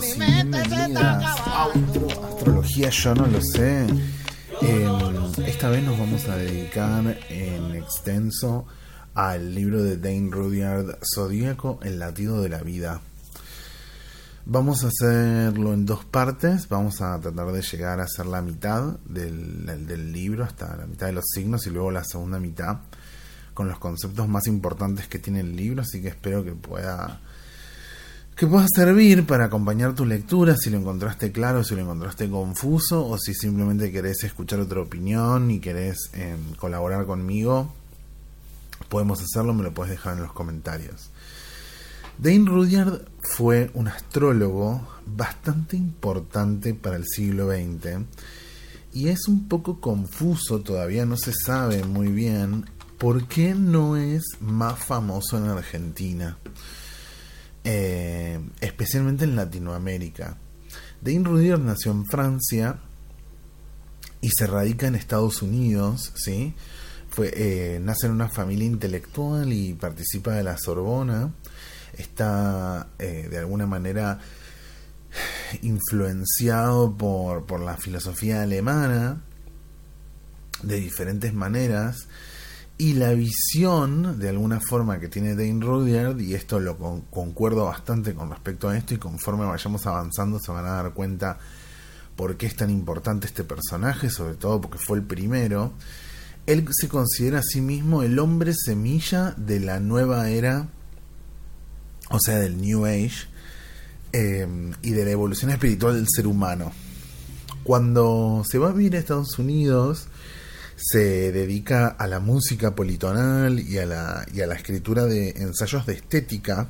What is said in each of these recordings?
bienvenidas Astrología Yo No Lo Sé. Em, esta vez nos vamos a dedicar en extenso al libro de Dane Rudyard, Zodíaco, el latido de la vida. Vamos a hacerlo en dos partes. Vamos a tratar de llegar a hacer la mitad del, del libro, hasta la mitad de los signos, y luego la segunda mitad con los conceptos más importantes que tiene el libro. Así que espero que pueda que pueda servir para acompañar tu lectura si lo encontraste claro, si lo encontraste confuso o si simplemente querés escuchar otra opinión y querés em, colaborar conmigo, podemos hacerlo, me lo puedes dejar en los comentarios. Dane Rudyard fue un astrólogo bastante importante para el siglo XX y es un poco confuso, todavía no se sabe muy bien por qué no es más famoso en Argentina. Eh, especialmente en Latinoamérica. Dane Rudier nació en Francia y se radica en Estados Unidos, ¿sí? Fue, eh, nace en una familia intelectual y participa de la Sorbona. Está eh, de alguna manera influenciado por, por la filosofía alemana de diferentes maneras y la visión, de alguna forma, que tiene Dane Rudyard, y esto lo concuerdo bastante con respecto a esto, y conforme vayamos avanzando se van a dar cuenta por qué es tan importante este personaje, sobre todo porque fue el primero. Él se considera a sí mismo el hombre semilla de la nueva era, o sea, del New Age, eh, y de la evolución espiritual del ser humano. Cuando se va a vivir a Estados Unidos, se dedica a la música politonal y a la, y a la escritura de ensayos de estética,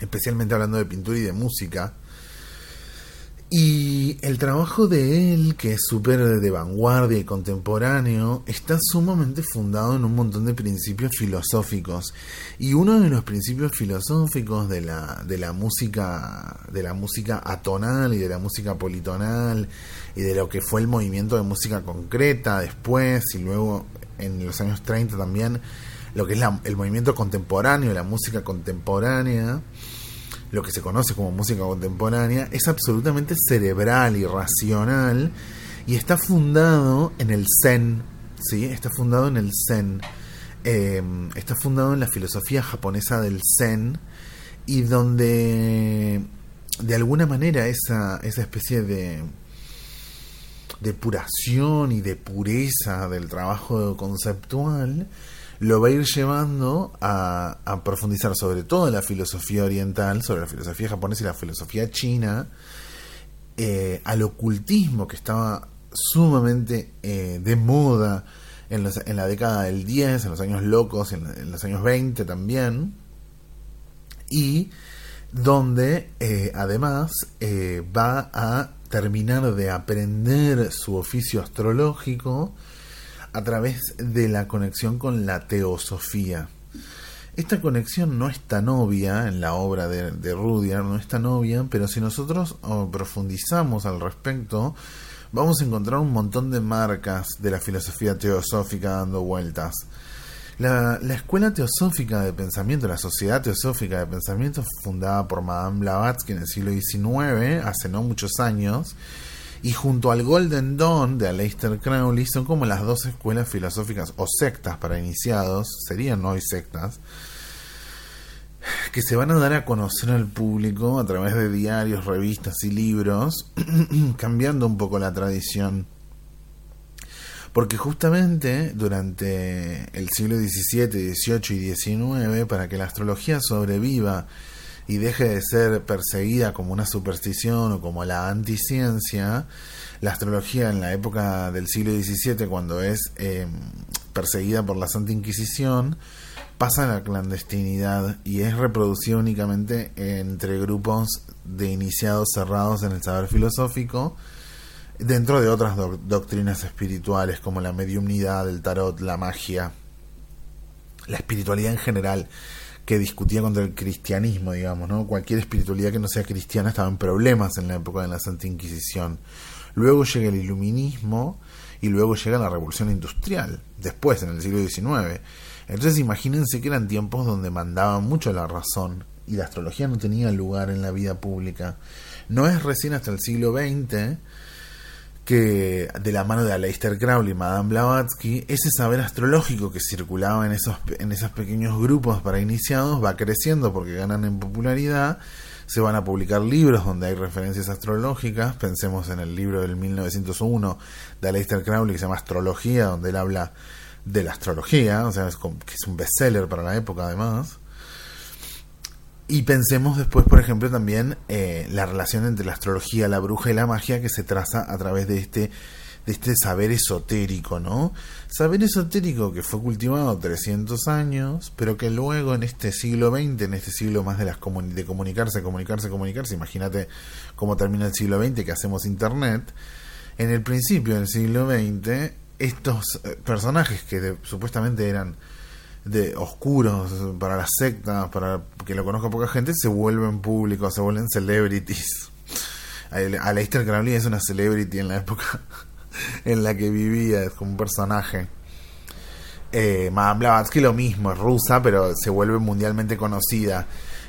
especialmente hablando de pintura y de música. Y el trabajo de él, que es súper de vanguardia y contemporáneo, está sumamente fundado en un montón de principios filosóficos. Y uno de los principios filosóficos de la, de la música, de la música atonal y de la música politonal, y de lo que fue el movimiento de música concreta después, y luego en los años 30 también, lo que es el movimiento contemporáneo, la música contemporánea lo que se conoce como música contemporánea, es absolutamente cerebral y racional y está fundado en el Zen, ¿sí? Está fundado en el Zen, em, está fundado en la filosofía japonesa del Zen y donde de alguna manera esa, esa especie de depuración y de pureza del trabajo conceptual lo va a ir llevando a, profundizar sobre todo la filosofía oriental, sobre la filosofía japonesa y la filosofía china, eh, al ocultismo que estaba sumamente eh, de moda en, en, la década del 10, en los años locos, en, los años 20 también, y donde eh, además va a terminar de aprender su oficio astrológico, a través de la conexión con la teosofía. Esta conexión no es tan obvia en la obra de, de Rudyard, no es tan obvia, pero si nosotros oh, profundizamos al respecto, vamos a encontrar un montón de marcas de la filosofía teosófica dando vueltas. La, la, escuela teosófica de pensamiento, la sociedad teosófica de pensamiento, fundada por Madame Blavatsky en el siglo XIX, hace no muchos años, y junto al Golden Dawn de Aleister Crowley son como las dos escuelas filosóficas o sectas para iniciados, serían hoy sectas, que se van a dar a conocer al público a través de diarios, revistas y libros, cambiando un poco la tradición. Porque justamente durante el siglo XVII, XVIII y XIX, para que la astrología sobreviva y deje de ser perseguida como una superstición o como la anticiencia, la astrología en la época del siglo XVII, cuando es eh, perseguida por la Santa Inquisición, pasa a la clandestinidad y es reproducida únicamente entre grupos de iniciados cerrados en el saber filosófico, dentro de otras doctrinas espirituales como la mediumnidad, el tarot, la magia, la espiritualidad en general que discutía contra el cristianismo, digamos, ¿no? Cualquier espiritualidad que no sea cristiana estaba en problemas en la época de la Santa Inquisición. Luego llega el iluminismo y luego llega la revolución industrial, después, en el siglo XIX. Entonces imagínense que eran tiempos donde mandaba mucho la razón y la astrología no tenía lugar en la vida pública. No es recién hasta el siglo XX que de la mano de Aleister Crowley y Madame Blavatsky, ese saber astrológico que circulaba en esos, en esos pequeños grupos para iniciados va creciendo porque ganan en popularidad, se van a publicar libros donde hay referencias astrológicas, pensemos en el libro del 1901 de Aleister Crowley que se llama Astrología, donde él habla de la astrología, o sea, es, que es un bestseller para la época además. Y pensemos después, por ejemplo, también eh, la relación entre la astrología, la bruja y la magia que se traza a través de este, de este saber esotérico, ¿no? Saber esotérico que fue cultivado 300 años, pero que luego en este siglo XX, en este siglo más de, las de comunicarse, comunicarse, comunicarse, imagínate cómo termina el siglo XX que hacemos Internet, en el principio del siglo XX, estos eh, personajes que supuestamente eran de oscuros para las sectas, para que lo conozca poca gente, se vuelven públicos, se vuelven celebrities. Aleister Crowley es una celebrity en la época en la que vivía, es como un personaje. Eh, Madame Blavatsky lo mismo, es rusa, pero se vuelve mundialmente conocida.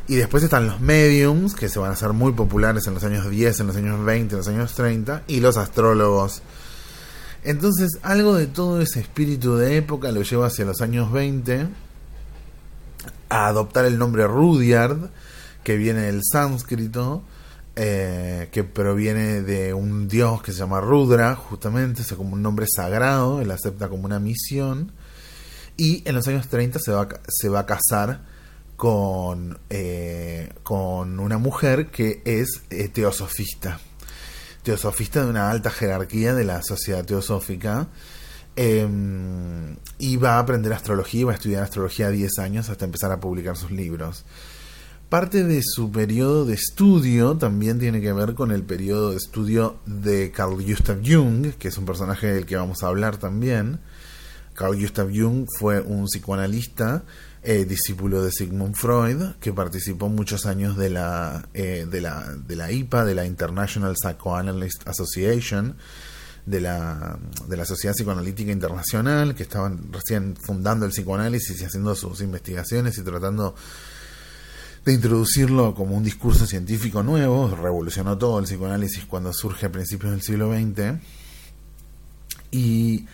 Y después están los mediums, que se van a hacer muy populares en los años 10, en los años 20, en los años 30, y los astrólogos entonces, algo de todo ese espíritu de época lo lleva hacia los años 20 a adoptar el nombre Rudyard, que viene del sánscrito, eh, que proviene de un dios que se llama Rudra, justamente, es como un nombre sagrado, él acepta como una misión, y en los años 30 se va, se va a casar con, eh, con una mujer que es eh, teosofista teosofista de una alta jerarquía de la sociedad teosófica. Em, y va a aprender astrología, va a estudiar astrología 10 años hasta empezar a publicar sus libros. Parte de su periodo de estudio también tiene que ver con el periodo de estudio de Carl Gustav Jung, que es un personaje del que vamos a hablar también. Carl Gustav Jung fue un psicoanalista eh, discípulo de Sigmund Freud, que participó muchos años de la, eh, de la, de la IPA, de la International Psychoanalyst Association, de la, de la Sociedad Psicoanalítica Internacional, que estaban recién fundando el psicoanálisis y haciendo sus investigaciones y tratando de introducirlo como un discurso científico nuevo, revolucionó todo el psicoanálisis cuando surge a principios del siglo XX. Y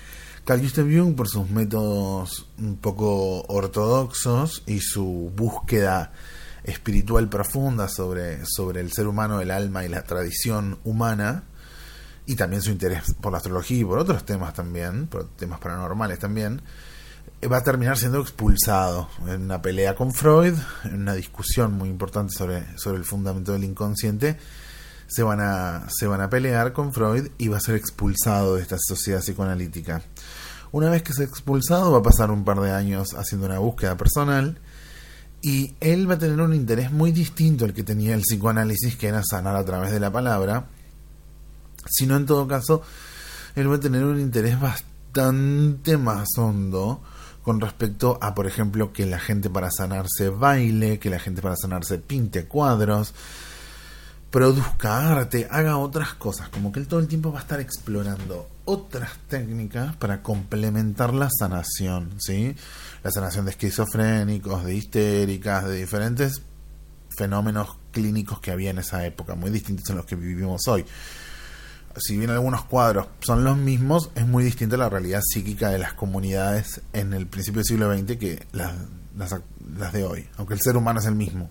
Carl Gustav Jung, por sus métodos un poco ortodoxos y su búsqueda espiritual profunda sobre, sobre el ser humano, el alma y la tradición humana, y también su interés por la astrología y por otros temas también, por temas paranormales también, va a terminar siendo expulsado en una pelea con Freud, en una discusión muy importante sobre, sobre el fundamento del inconsciente. Se van, a, se van a pelear con Freud y va a ser expulsado de esta sociedad psicoanalítica. Una vez que ha expulsado va a pasar un par de años haciendo una búsqueda personal y él va a tener un interés muy distinto al que tenía el psicoanálisis, que era sanar a través de la palabra, sino en todo caso, él va a tener un interés bastante más hondo con respecto a, por ejemplo, que la gente para sanarse baile, que la gente para sanarse pinte cuadros, produzca arte, haga otras cosas, como que él todo el tiempo va a estar explorando otras técnicas para complementar la sanación, ¿sí? La sanación de esquizofrénicos, de histéricas, de diferentes fenómenos clínicos que había en esa época, muy distintos a los que vivimos hoy. Si bien algunos cuadros son los mismos, es muy distinta la realidad psíquica de las comunidades en el principio del siglo XX que las, las de hoy, aunque el ser humano es el mismo.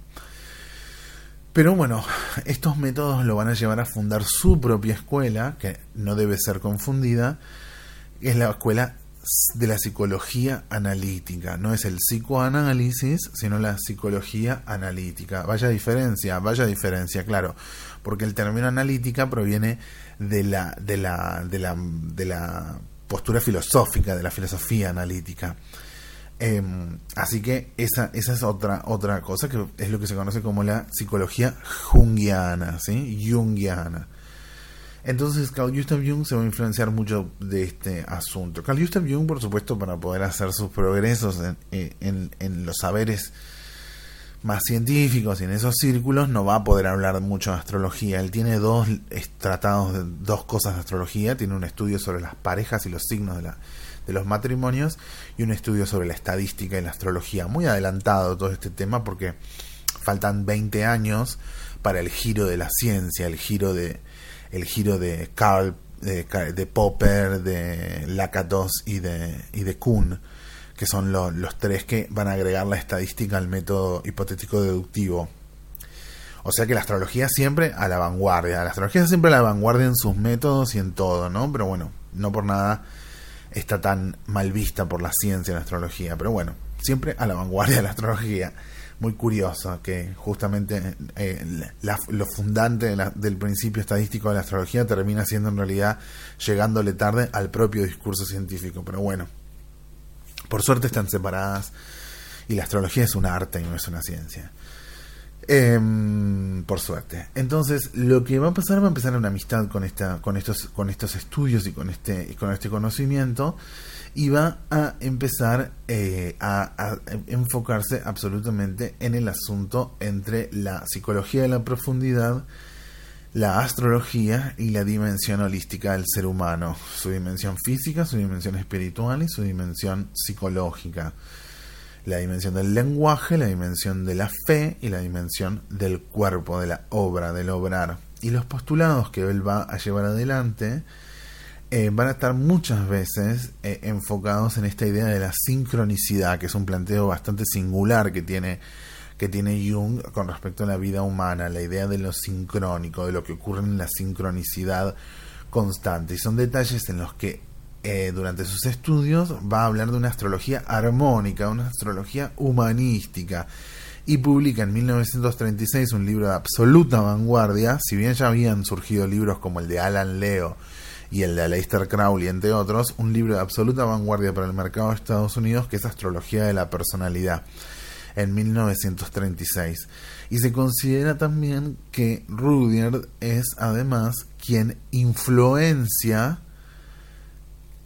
Pero bueno, estos métodos lo van a llevar a fundar su propia escuela, que no debe ser confundida, es la escuela de la psicología analítica. No es el psicoanálisis, sino la psicología analítica. Vaya diferencia, vaya diferencia, claro, porque el término analítica proviene de la, de la, de la, de la postura filosófica, de la filosofía analítica. Em, así que esa, esa es otra, otra cosa que es lo que se conoce como la psicología jungiana, ¿sí? Jungiana. Entonces Carl Gustav Jung se va a influenciar mucho de este asunto. Carl Gustav Jung, por supuesto, para poder hacer sus progresos en, en, en los saberes más científicos y en esos círculos no va a poder hablar mucho de astrología. Él tiene dos tratados dos cosas de astrología. Tiene un estudio sobre las parejas y los signos de la de los matrimonios y un estudio sobre la estadística y la astrología. Muy adelantado todo este tema porque faltan 20 años para el giro de la ciencia, el giro de el giro de Karl de, de Popper, de Lakatos y de y de Kuhn, que son los tres que van a agregar la estadística al método hipotético deductivo. O sea que la astrología siempre a la vanguardia. La astrología siempre a la vanguardia en sus métodos y en todo, ¿no? Pero bueno, no por nada está tan mal vista por la ciencia la astrología. Pero bueno, siempre a la vanguardia de la astrología. Muy curioso que justamente eh, lo fundante del principio estadístico de la astrología termina siendo en realidad llegándole tarde al propio discurso científico. Pero bueno, por suerte están separadas y la astrología es un arte y no es una ciencia. Em, por suerte. Entonces, lo que va a pasar va a empezar una amistad con esta, con estos, con estos estudios y con este, con este conocimiento, y va a empezar eh, a, enfocarse absolutamente en el asunto entre la psicología de la profundidad, la astrología y la dimensión holística del ser humano, su dimensión física, su dimensión espiritual y su dimensión psicológica la dimensión del lenguaje, la dimensión de la fe y la dimensión del cuerpo, de la obra, del obrar. Y los postulados que él va a llevar adelante eh, van a estar muchas veces eh, enfocados en esta idea de la sincronicidad, que es un planteo bastante singular que tiene, que tiene Jung con respecto a la vida humana, la idea de lo sincrónico, de lo que ocurre en la sincronicidad constante. Y son detalles en los que eh, durante sus estudios va a hablar de una astrología armónica, una astrología humanística. Y publica en 1936 un libro de absoluta vanguardia, si bien ya habían surgido libros como el de Alan Leo y el de Aleister Crowley, entre otros, un libro de absoluta vanguardia para el mercado de Estados Unidos que es Astrología de la Personalidad, en 1936. Y se considera también que Rudyard es además quien influencia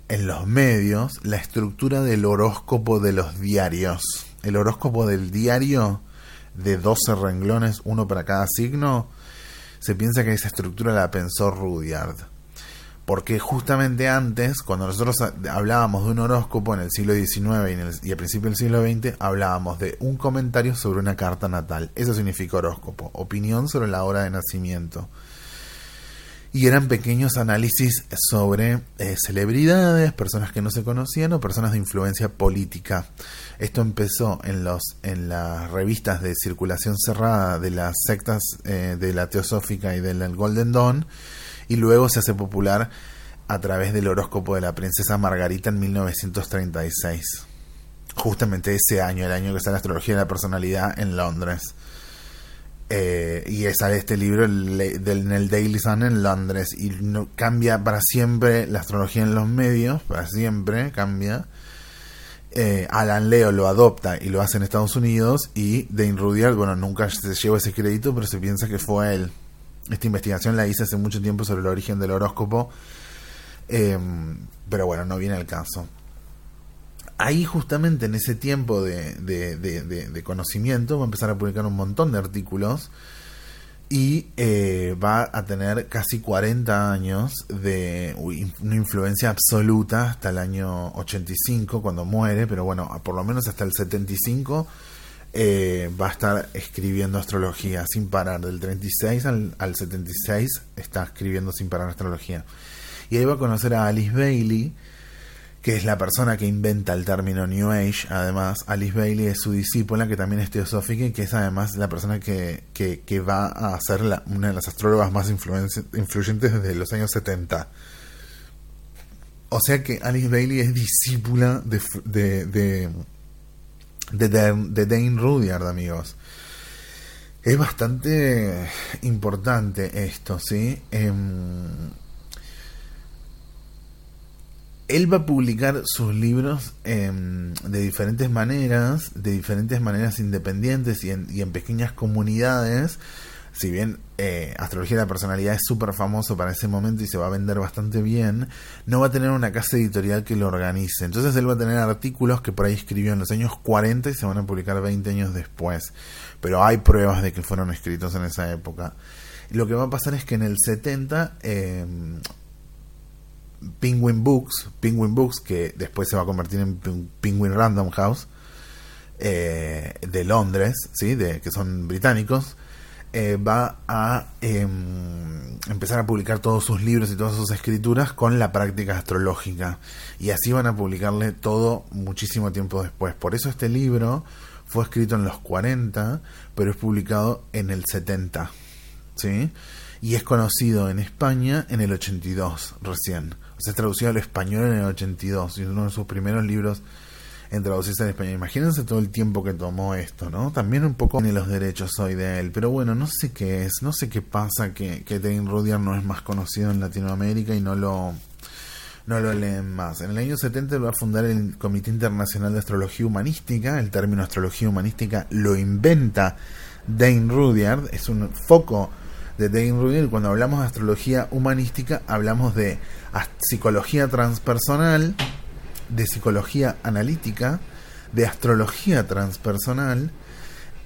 en los medios la estructura del horóscopo de los diarios. El horóscopo del diario de 12 renglones, uno para cada signo, se piensa que esa estructura la pensó Rudyard. Porque justamente antes, cuando nosotros hablábamos de un horóscopo en el siglo XIX y, y a principios del siglo XX, hablábamos de un comentario sobre una carta natal. Eso significa horóscopo, opinión sobre la hora de nacimiento y eran pequeños análisis sobre eh, celebridades, personas que no se conocían o personas de influencia política. Esto empezó en los en las revistas de circulación cerrada de las sectas eh, de la Teosófica y del Golden Dawn y luego se hace popular a través del horóscopo de la princesa Margarita en 1936. Justamente ese año, el año que sale la astrología de la personalidad en Londres. Eh, y sale este libro en el Daily Sun en Londres y cambia para siempre la astrología en los medios, para siempre cambia. Eh, Alan Leo lo adopta y lo hace en Estados Unidos y Dane Rudyard, bueno, nunca se lleva ese crédito, pero se piensa que fue él. Esta investigación la hice hace mucho tiempo sobre el origen del horóscopo, eh, pero bueno, no viene al caso ahí justamente en ese tiempo de, de, conocimiento va a empezar a publicar un montón de artículos y eh, va a tener casi 40 años de una influencia absoluta hasta el año 85 cuando muere, pero bueno, por lo menos hasta el 75 eh, va a estar escribiendo astrología sin parar, del 36 al, al 76 está escribiendo sin parar astrología. Y ahí va a conocer a Alice Bailey, que es la persona que inventa el término New Age. Además, Alice Bailey es su discípula, que también es teosófica y que es además la persona que, que, va a ser una de las astrólogas más influyentes desde los años 70. O sea que Alice Bailey es discípula de, de, de, de, Dane Rudyard, amigos. Es bastante importante esto, ¿sí? Em, él va a publicar sus libros em, de diferentes maneras, de diferentes maneras independientes y en, pequeñas comunidades. Si bien eh, Astrología de la Personalidad es súper famoso para ese momento y se va a vender bastante bien, no va a tener una casa editorial que lo organice. Entonces él va a tener artículos que por ahí escribió en los años 40 y se van a publicar 20 años después. Pero hay pruebas de que fueron escritos en esa época. Lo que va a pasar es que en el 70 Penguin Books, Penguin Books, que después se va a convertir en Penguin Random House, eh, de Londres, ¿sí? de, que son británicos, eh, va a em, empezar a publicar todos sus libros y todas sus escrituras con la práctica astrológica. Y así van a publicarle todo muchísimo tiempo después. Por eso este libro fue escrito en los 40, pero es publicado en el 70. ¿sí? Y es conocido en España en el 82 recién. Es traducido al español en el 82. Y es uno de sus primeros libros en traducirse en español. Imagínense todo el tiempo que tomó esto, ¿no? También un poco tiene los derechos hoy de él, pero bueno, no sé qué es, no sé qué pasa que, que Dane Rudyard no es más conocido en Latinoamérica y no lo no lo leen más. En el año 70 lo va a fundar el Comité Internacional de Astrología Humanística. El término astrología humanística lo inventa Dane Rudyard, es un foco de Dane Rudyard. Cuando hablamos de astrología humanística, hablamos de psicología transpersonal, de psicología analítica, de astrología transpersonal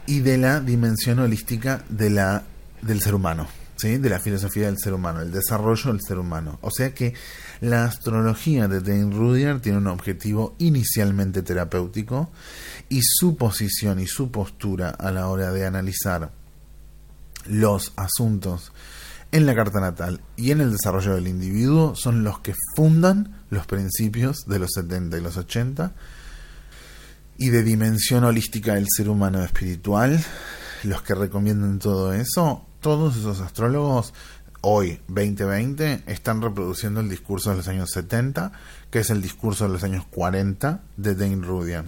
y de la dimensión holística de la, del ser humano, ¿sí? de la filosofía del ser humano, el desarrollo del ser humano. O sea que la astrología de Dane Rudyard tiene un objetivo inicialmente terapéutico y su posición y su postura a la hora de analizar los asuntos en la carta natal y en el desarrollo del individuo son los que fundan los principios de los 70 y los 80 y de dimensión holística del ser humano espiritual, los que recomiendan todo eso, todos esos astrólogos hoy, 2020, están reproduciendo el discurso de los años 70, que es el discurso de los años 40 de Dane Rudyard.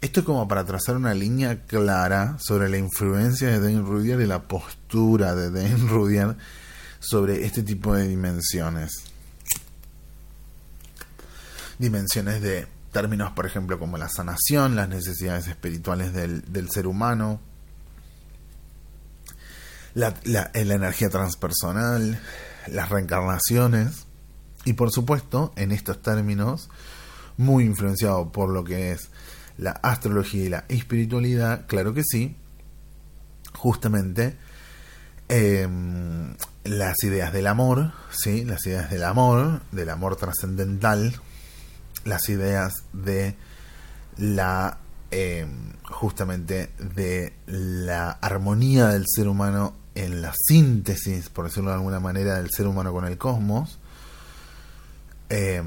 Esto es como para trazar una línea clara sobre la influencia de Dane Rudyard y la postura de Dane Rudyard sobre este tipo de dimensiones. Dimensiones de términos, por ejemplo, como la sanación, las necesidades espirituales del, del ser humano, la, la, la energía transpersonal, las reencarnaciones y por supuesto en estos términos muy influenciado por lo que es la astrología y la espiritualidad, claro que sí, justamente eh, las ideas del amor, sí, las ideas del amor, del amor trascendental, las ideas de la eh, justamente de la armonía del ser humano en la síntesis, por decirlo de alguna manera, del ser humano con el cosmos, eh,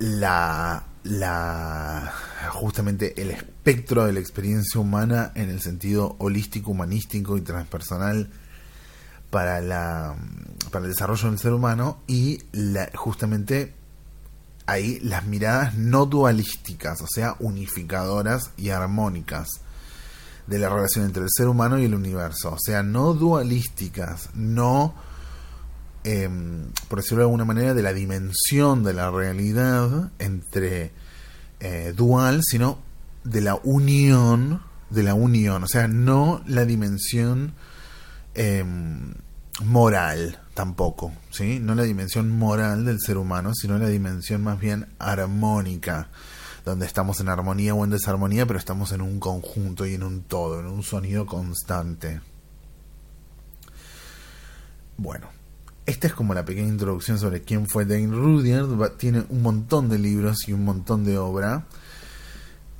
la, la justamente el espectro de la experiencia humana en el sentido holístico, humanístico y transpersonal para la para el desarrollo del ser humano y la, justamente ahí las miradas no dualísticas, o sea, unificadoras y armónicas de la relación entre el ser humano y el universo. O sea, no dualísticas, no, eh, por decirlo de alguna manera, de la dimensión de la realidad entre eh, dual, sino de la unión, de la unión. O sea, no la dimensión eh, moral tampoco, ¿sí? No la dimensión moral del ser humano, sino la dimensión más bien armónica donde estamos en armonía o en desarmonía, pero estamos en un conjunto y en un todo, en un sonido constante. Bueno, esta es como la pequeña introducción sobre quién fue Dane Rudyard. Tiene un montón de libros y un montón de obra.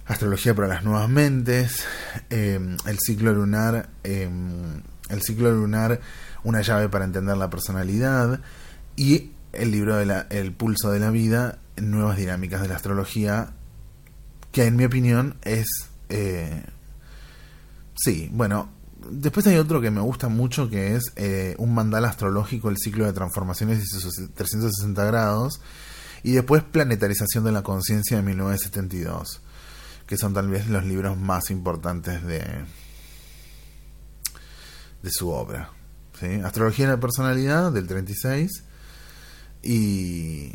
Astrología para las nuevas mentes, eh, el ciclo lunar, eh, el ciclo lunar, una llave para entender la personalidad y el libro de la, El pulso de la vida, nuevas dinámicas de la astrología, que en mi opinión es... Eh, sí, bueno, después hay otro que me gusta mucho que es eh, un mandala astrológico, el ciclo de transformaciones y sus 360 grados, y después Planetarización de la Conciencia de 1972, que son tal vez los libros más importantes de, de su obra. Astrología de la Personalidad del 36 y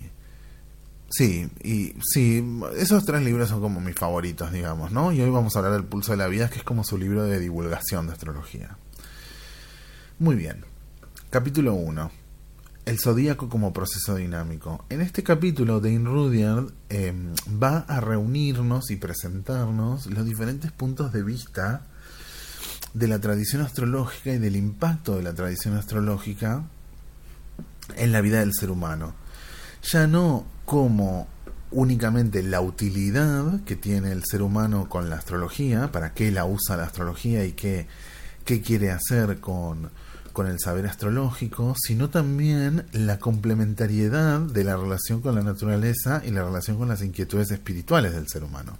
Sí, y sí, esos tres libros son como mis favoritos, digamos, ¿no? Y hoy vamos a hablar del Pulso de la Vida, que es como su libro de divulgación de astrología. Muy bien. Capítulo 1. El zodíaco como proceso dinámico. En este capítulo, Dane Rudyard eh, va a reunirnos y presentarnos los diferentes puntos de vista de la tradición astrológica y del impacto de la tradición astrológica en la vida del ser humano. Ya no como únicamente la utilidad que tiene el ser humano con la astrología, para qué la usa la astrología y qué, qué quiere hacer con, con el saber astrológico, sino también la complementariedad de la relación con la naturaleza y la relación con las inquietudes espirituales del ser humano.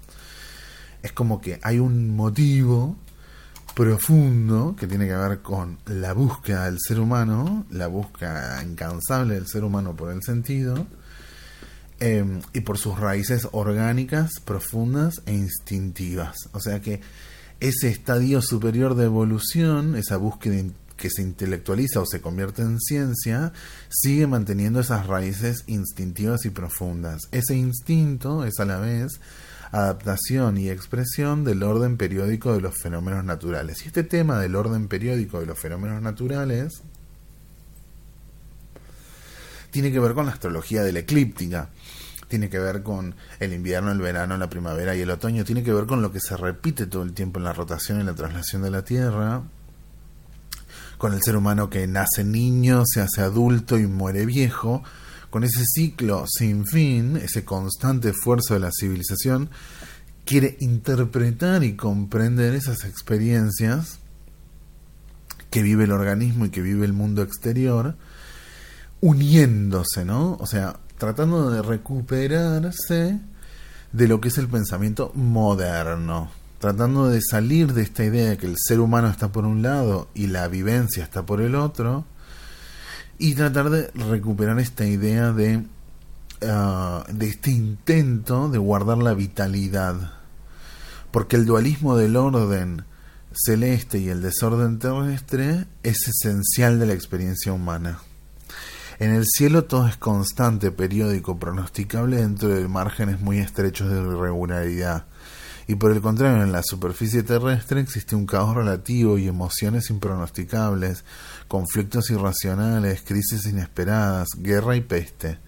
Es como que hay un motivo profundo que tiene que ver con la búsqueda del ser humano, la búsqueda incansable del ser humano por el sentido, Em, y por sus raíces orgánicas, profundas e instintivas. O sea que ese estadio superior de evolución, esa búsqueda que se intelectualiza o se convierte en ciencia, sigue manteniendo esas raíces instintivas y profundas. Ese instinto es a la vez adaptación y expresión del orden periódico de los fenómenos naturales. Y este tema del orden periódico de los fenómenos naturales tiene que ver con la astrología de la eclíptica tiene que ver con el invierno, el verano, la primavera y el otoño, tiene que ver con lo que se repite todo el tiempo en la rotación y la traslación de la Tierra, con el ser humano que nace niño, se hace adulto y muere viejo, con ese ciclo sin fin, ese constante esfuerzo de la civilización, quiere interpretar y comprender esas experiencias que vive el organismo y que vive el mundo exterior, uniéndose, ¿no? O sea, tratando de recuperarse de lo que es el pensamiento moderno, tratando de salir de esta idea de que el ser humano está por un lado y la vivencia está por el otro, y tratar de recuperar esta idea de, ah, de este intento de guardar la vitalidad, porque el dualismo del orden celeste y el desorden terrestre es esencial de la experiencia humana. En el cielo todo es constante, periódico, pronosticable dentro de márgenes muy estrechos de irregularidad. Y por el contrario, en la superficie terrestre existe un caos relativo y emociones impronosticables, conflictos irracionales, crisis inesperadas, guerra y peste.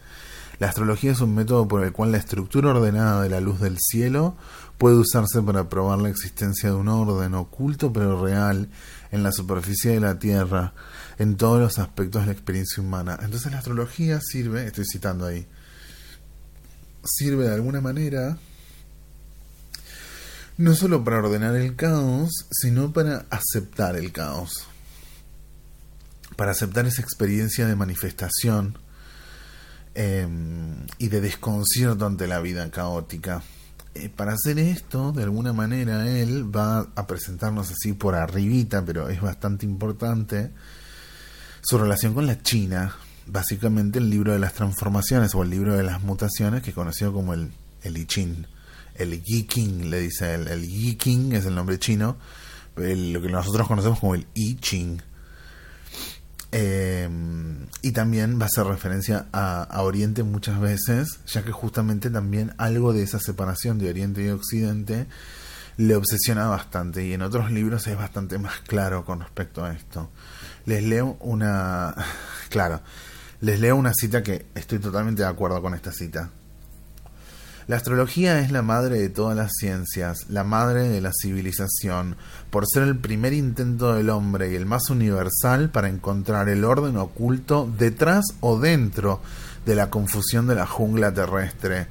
La astrología es un método por el cual la estructura ordenada de la luz del cielo puede usarse para probar la existencia de un orden oculto pero real en la superficie de la Tierra, en todos los aspectos de la experiencia humana. Entonces la astrología sirve, estoy citando ahí, sirve de alguna manera no solo para ordenar el caos, sino para aceptar el caos, para aceptar esa experiencia de manifestación em, y de desconcierto ante la vida caótica. Eh, para hacer esto, de alguna manera, él va a presentarnos así por arribita, pero es bastante importante, su relación con la China, básicamente el libro de las transformaciones o el libro de las mutaciones, que conoció como el, el I Ching, el Yi King, le dice él, el Yi King es el nombre chino, lo que nosotros conocemos como el I Ching. Eh, y también va a hacer referencia a, a, Oriente muchas veces, ya que justamente también algo de esa separación de Oriente y Occidente le obsesiona bastante y en otros libros es bastante más claro con respecto a esto. Les leo una... Claro, les leo una cita que estoy totalmente de acuerdo con esta cita. La astrología es la madre de todas las ciencias, la madre de la civilización, por ser el primer intento del hombre y el más universal para encontrar el orden oculto detrás o dentro de la confusión de la jungla terrestre,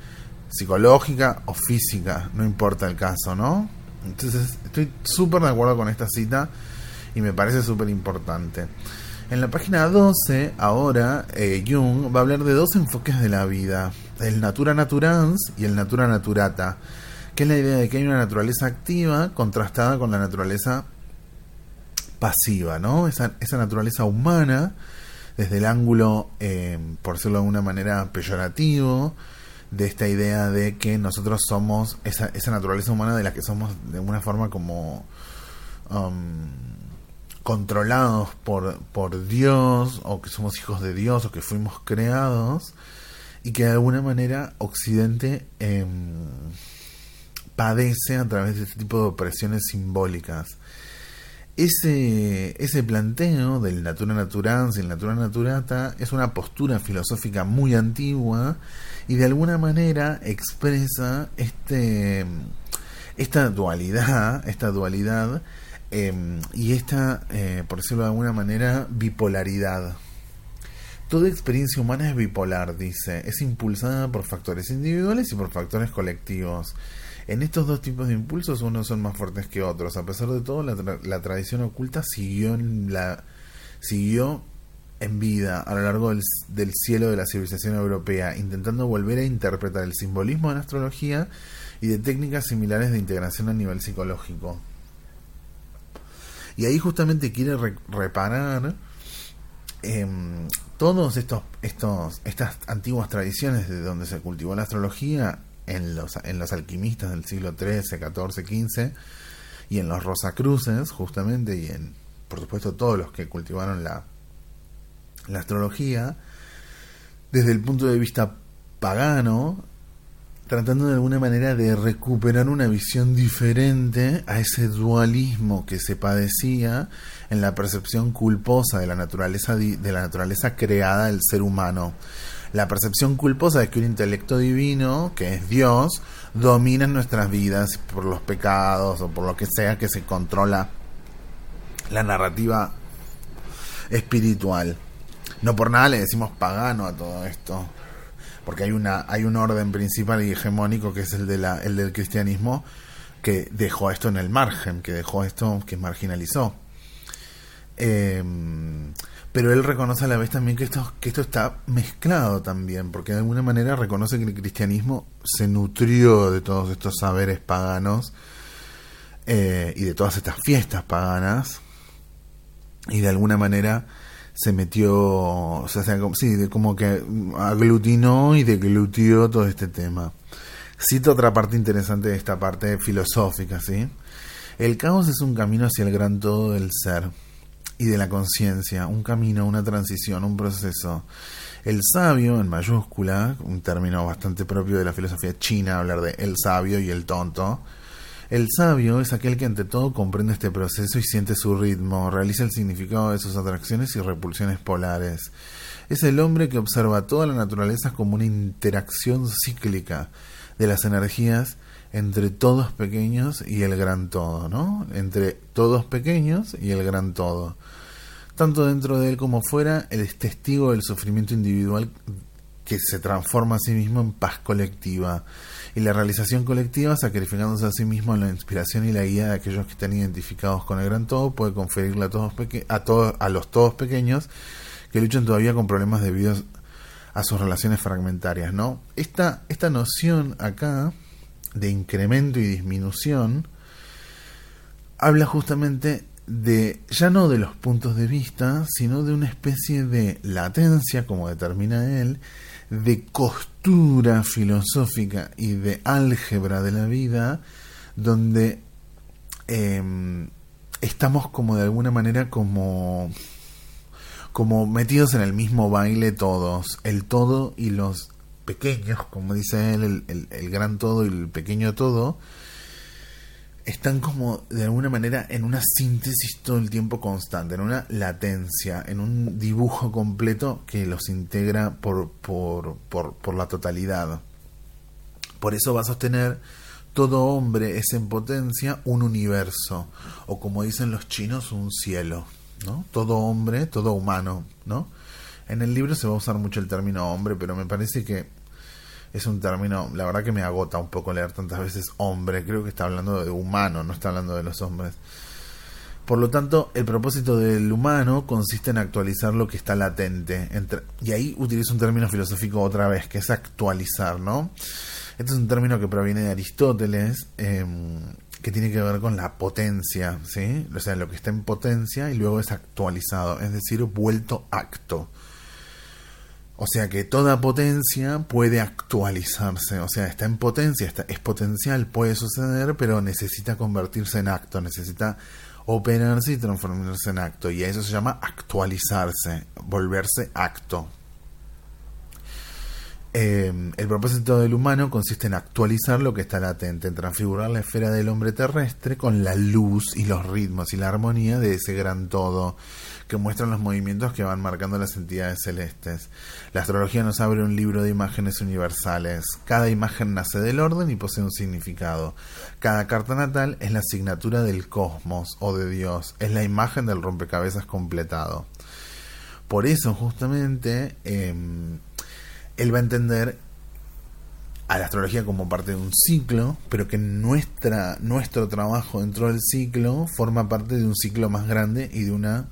psicológica o física, no importa el caso, ¿no? Entonces estoy súper de acuerdo con esta cita y me parece súper importante. En la página 12, ahora, eh, Jung va a hablar de dos enfoques de la vida, el natura naturans y el natura naturata, que es la idea de que hay una naturaleza activa contrastada con la naturaleza pasiva, ¿no? Esa, esa naturaleza humana, desde el ángulo, eh, por decirlo de alguna manera, peyorativo, de esta idea de que nosotros somos esa, esa naturaleza humana de la que somos de alguna forma como... Um, controlados por, por Dios o que somos hijos de Dios o que fuimos creados y que de alguna manera Occidente em, padece a través de este tipo de opresiones simbólicas. Ese, ese planteo del natura naturans y el natura naturata es una postura filosófica muy antigua y de alguna manera expresa este, esta dualidad, esta dualidad Em, y esta, eh, por decirlo de alguna manera, bipolaridad. Toda experiencia humana es bipolar, dice. Es impulsada por factores individuales y por factores colectivos. En estos dos tipos de impulsos unos son más fuertes que otros. A pesar de todo, la, tradición oculta siguió en, la, siguió en vida a lo largo del, del, cielo de la civilización europea, intentando volver a interpretar el simbolismo de la astrología y de técnicas similares de integración a nivel psicológico. Y ahí justamente quiere reparar eh, todos estos, estos, estas antiguas tradiciones de donde se cultivó la astrología en los, en los alquimistas del siglo XIII, XIV, XV y en los Rosacruces, justamente, y en, por supuesto, todos los que cultivaron la, la astrología, desde el punto de vista pagano, tratando de alguna manera de recuperar una visión diferente a ese dualismo que se padecía en la percepción culposa de la naturaleza de la naturaleza creada del ser humano. La percepción culposa es que un intelecto divino, que es Dios, domina nuestras vidas por los pecados o por lo que sea que se controla la narrativa espiritual. No por nada le decimos pagano a todo esto porque hay una hay un orden principal y hegemónico que es el de la el del cristianismo que dejó esto en el margen que dejó esto que marginalizó. Em, pero él reconoce a la vez también que esto que esto está mezclado también porque de alguna manera reconoce que el cristianismo se nutrió de todos estos saberes paganos eh, y de todas estas fiestas paganas y de alguna manera se metió, o sea, sí, como que aglutinó y deglutió todo este tema. Cito otra parte interesante de esta parte filosófica, ¿sí? El caos es un camino hacia el gran todo del ser y de la conciencia, un camino, una transición, un proceso. El sabio, en mayúscula, un término bastante propio de la filosofía china, hablar de el sabio y el tonto, el sabio es aquel que ante todo comprende este proceso y siente su ritmo, realiza el significado de sus atracciones y repulsiones polares. Es el hombre que observa toda la naturaleza como una interacción cíclica de las energías entre todos pequeños y el gran todo, ¿no? Entre todos pequeños y el gran todo. Tanto dentro de él como fuera, él es testigo del sufrimiento individual que se transforma a sí mismo en paz colectiva y la realización colectiva, sacrificándose a sí mismo en la inspiración y la guía de aquellos que están identificados con el gran todo, puede conferirle a todos a todos a los todos pequeños que luchan todavía con problemas debidos a sus relaciones fragmentarias, ¿no? Esta esta noción acá de incremento y disminución habla justamente de ya no de los puntos de vista, sino de una especie de latencia, como determina él, de filosófica y de álgebra de la vida, donde em, estamos como de alguna manera como como metidos en el mismo baile todos, el todo y los pequeños, como dice él, el gran todo y el pequeño todo, están como de alguna manera en una síntesis todo el tiempo constante, en una latencia, en un dibujo completo que los integra por, por, por, por la totalidad. Por eso va a sostener todo hombre es en potencia un universo, o como dicen los chinos, un cielo, ¿no? Todo hombre, todo humano, ¿no? En el libro se va a usar mucho el término hombre, pero me parece que es un término, la verdad que me agota un poco leer tantas veces hombre, creo que está hablando de humano, no está hablando de los hombres. Por lo tanto, el propósito del humano consiste en actualizar lo que está latente. Y ahí utilizo un término filosófico otra vez, que es actualizar, ¿no? Este es un término que proviene de Aristóteles, em, que tiene que ver con la potencia, ¿sí? O sea, lo que está en potencia y luego es actualizado, es decir, vuelto acto. O sea que toda potencia puede actualizarse, o sea, está en potencia, está, es potencial, puede suceder, pero necesita convertirse en acto, necesita operarse y transformarse en acto. Y eso se llama actualizarse, volverse acto. Em, el propósito del humano consiste en actualizar lo que está latente, en transfigurar la esfera del hombre terrestre con la luz y los ritmos y la armonía de ese gran todo que muestran los movimientos que van marcando las entidades celestes. La astrología nos abre un libro de imágenes universales. Cada imagen nace del orden y posee un significado. Cada carta natal es la asignatura del cosmos o de Dios, es la imagen del rompecabezas completado. Por eso justamente em, él va a entender a la astrología como parte de un ciclo, pero que nuestra, nuestro trabajo dentro del ciclo forma parte de un ciclo más grande y de una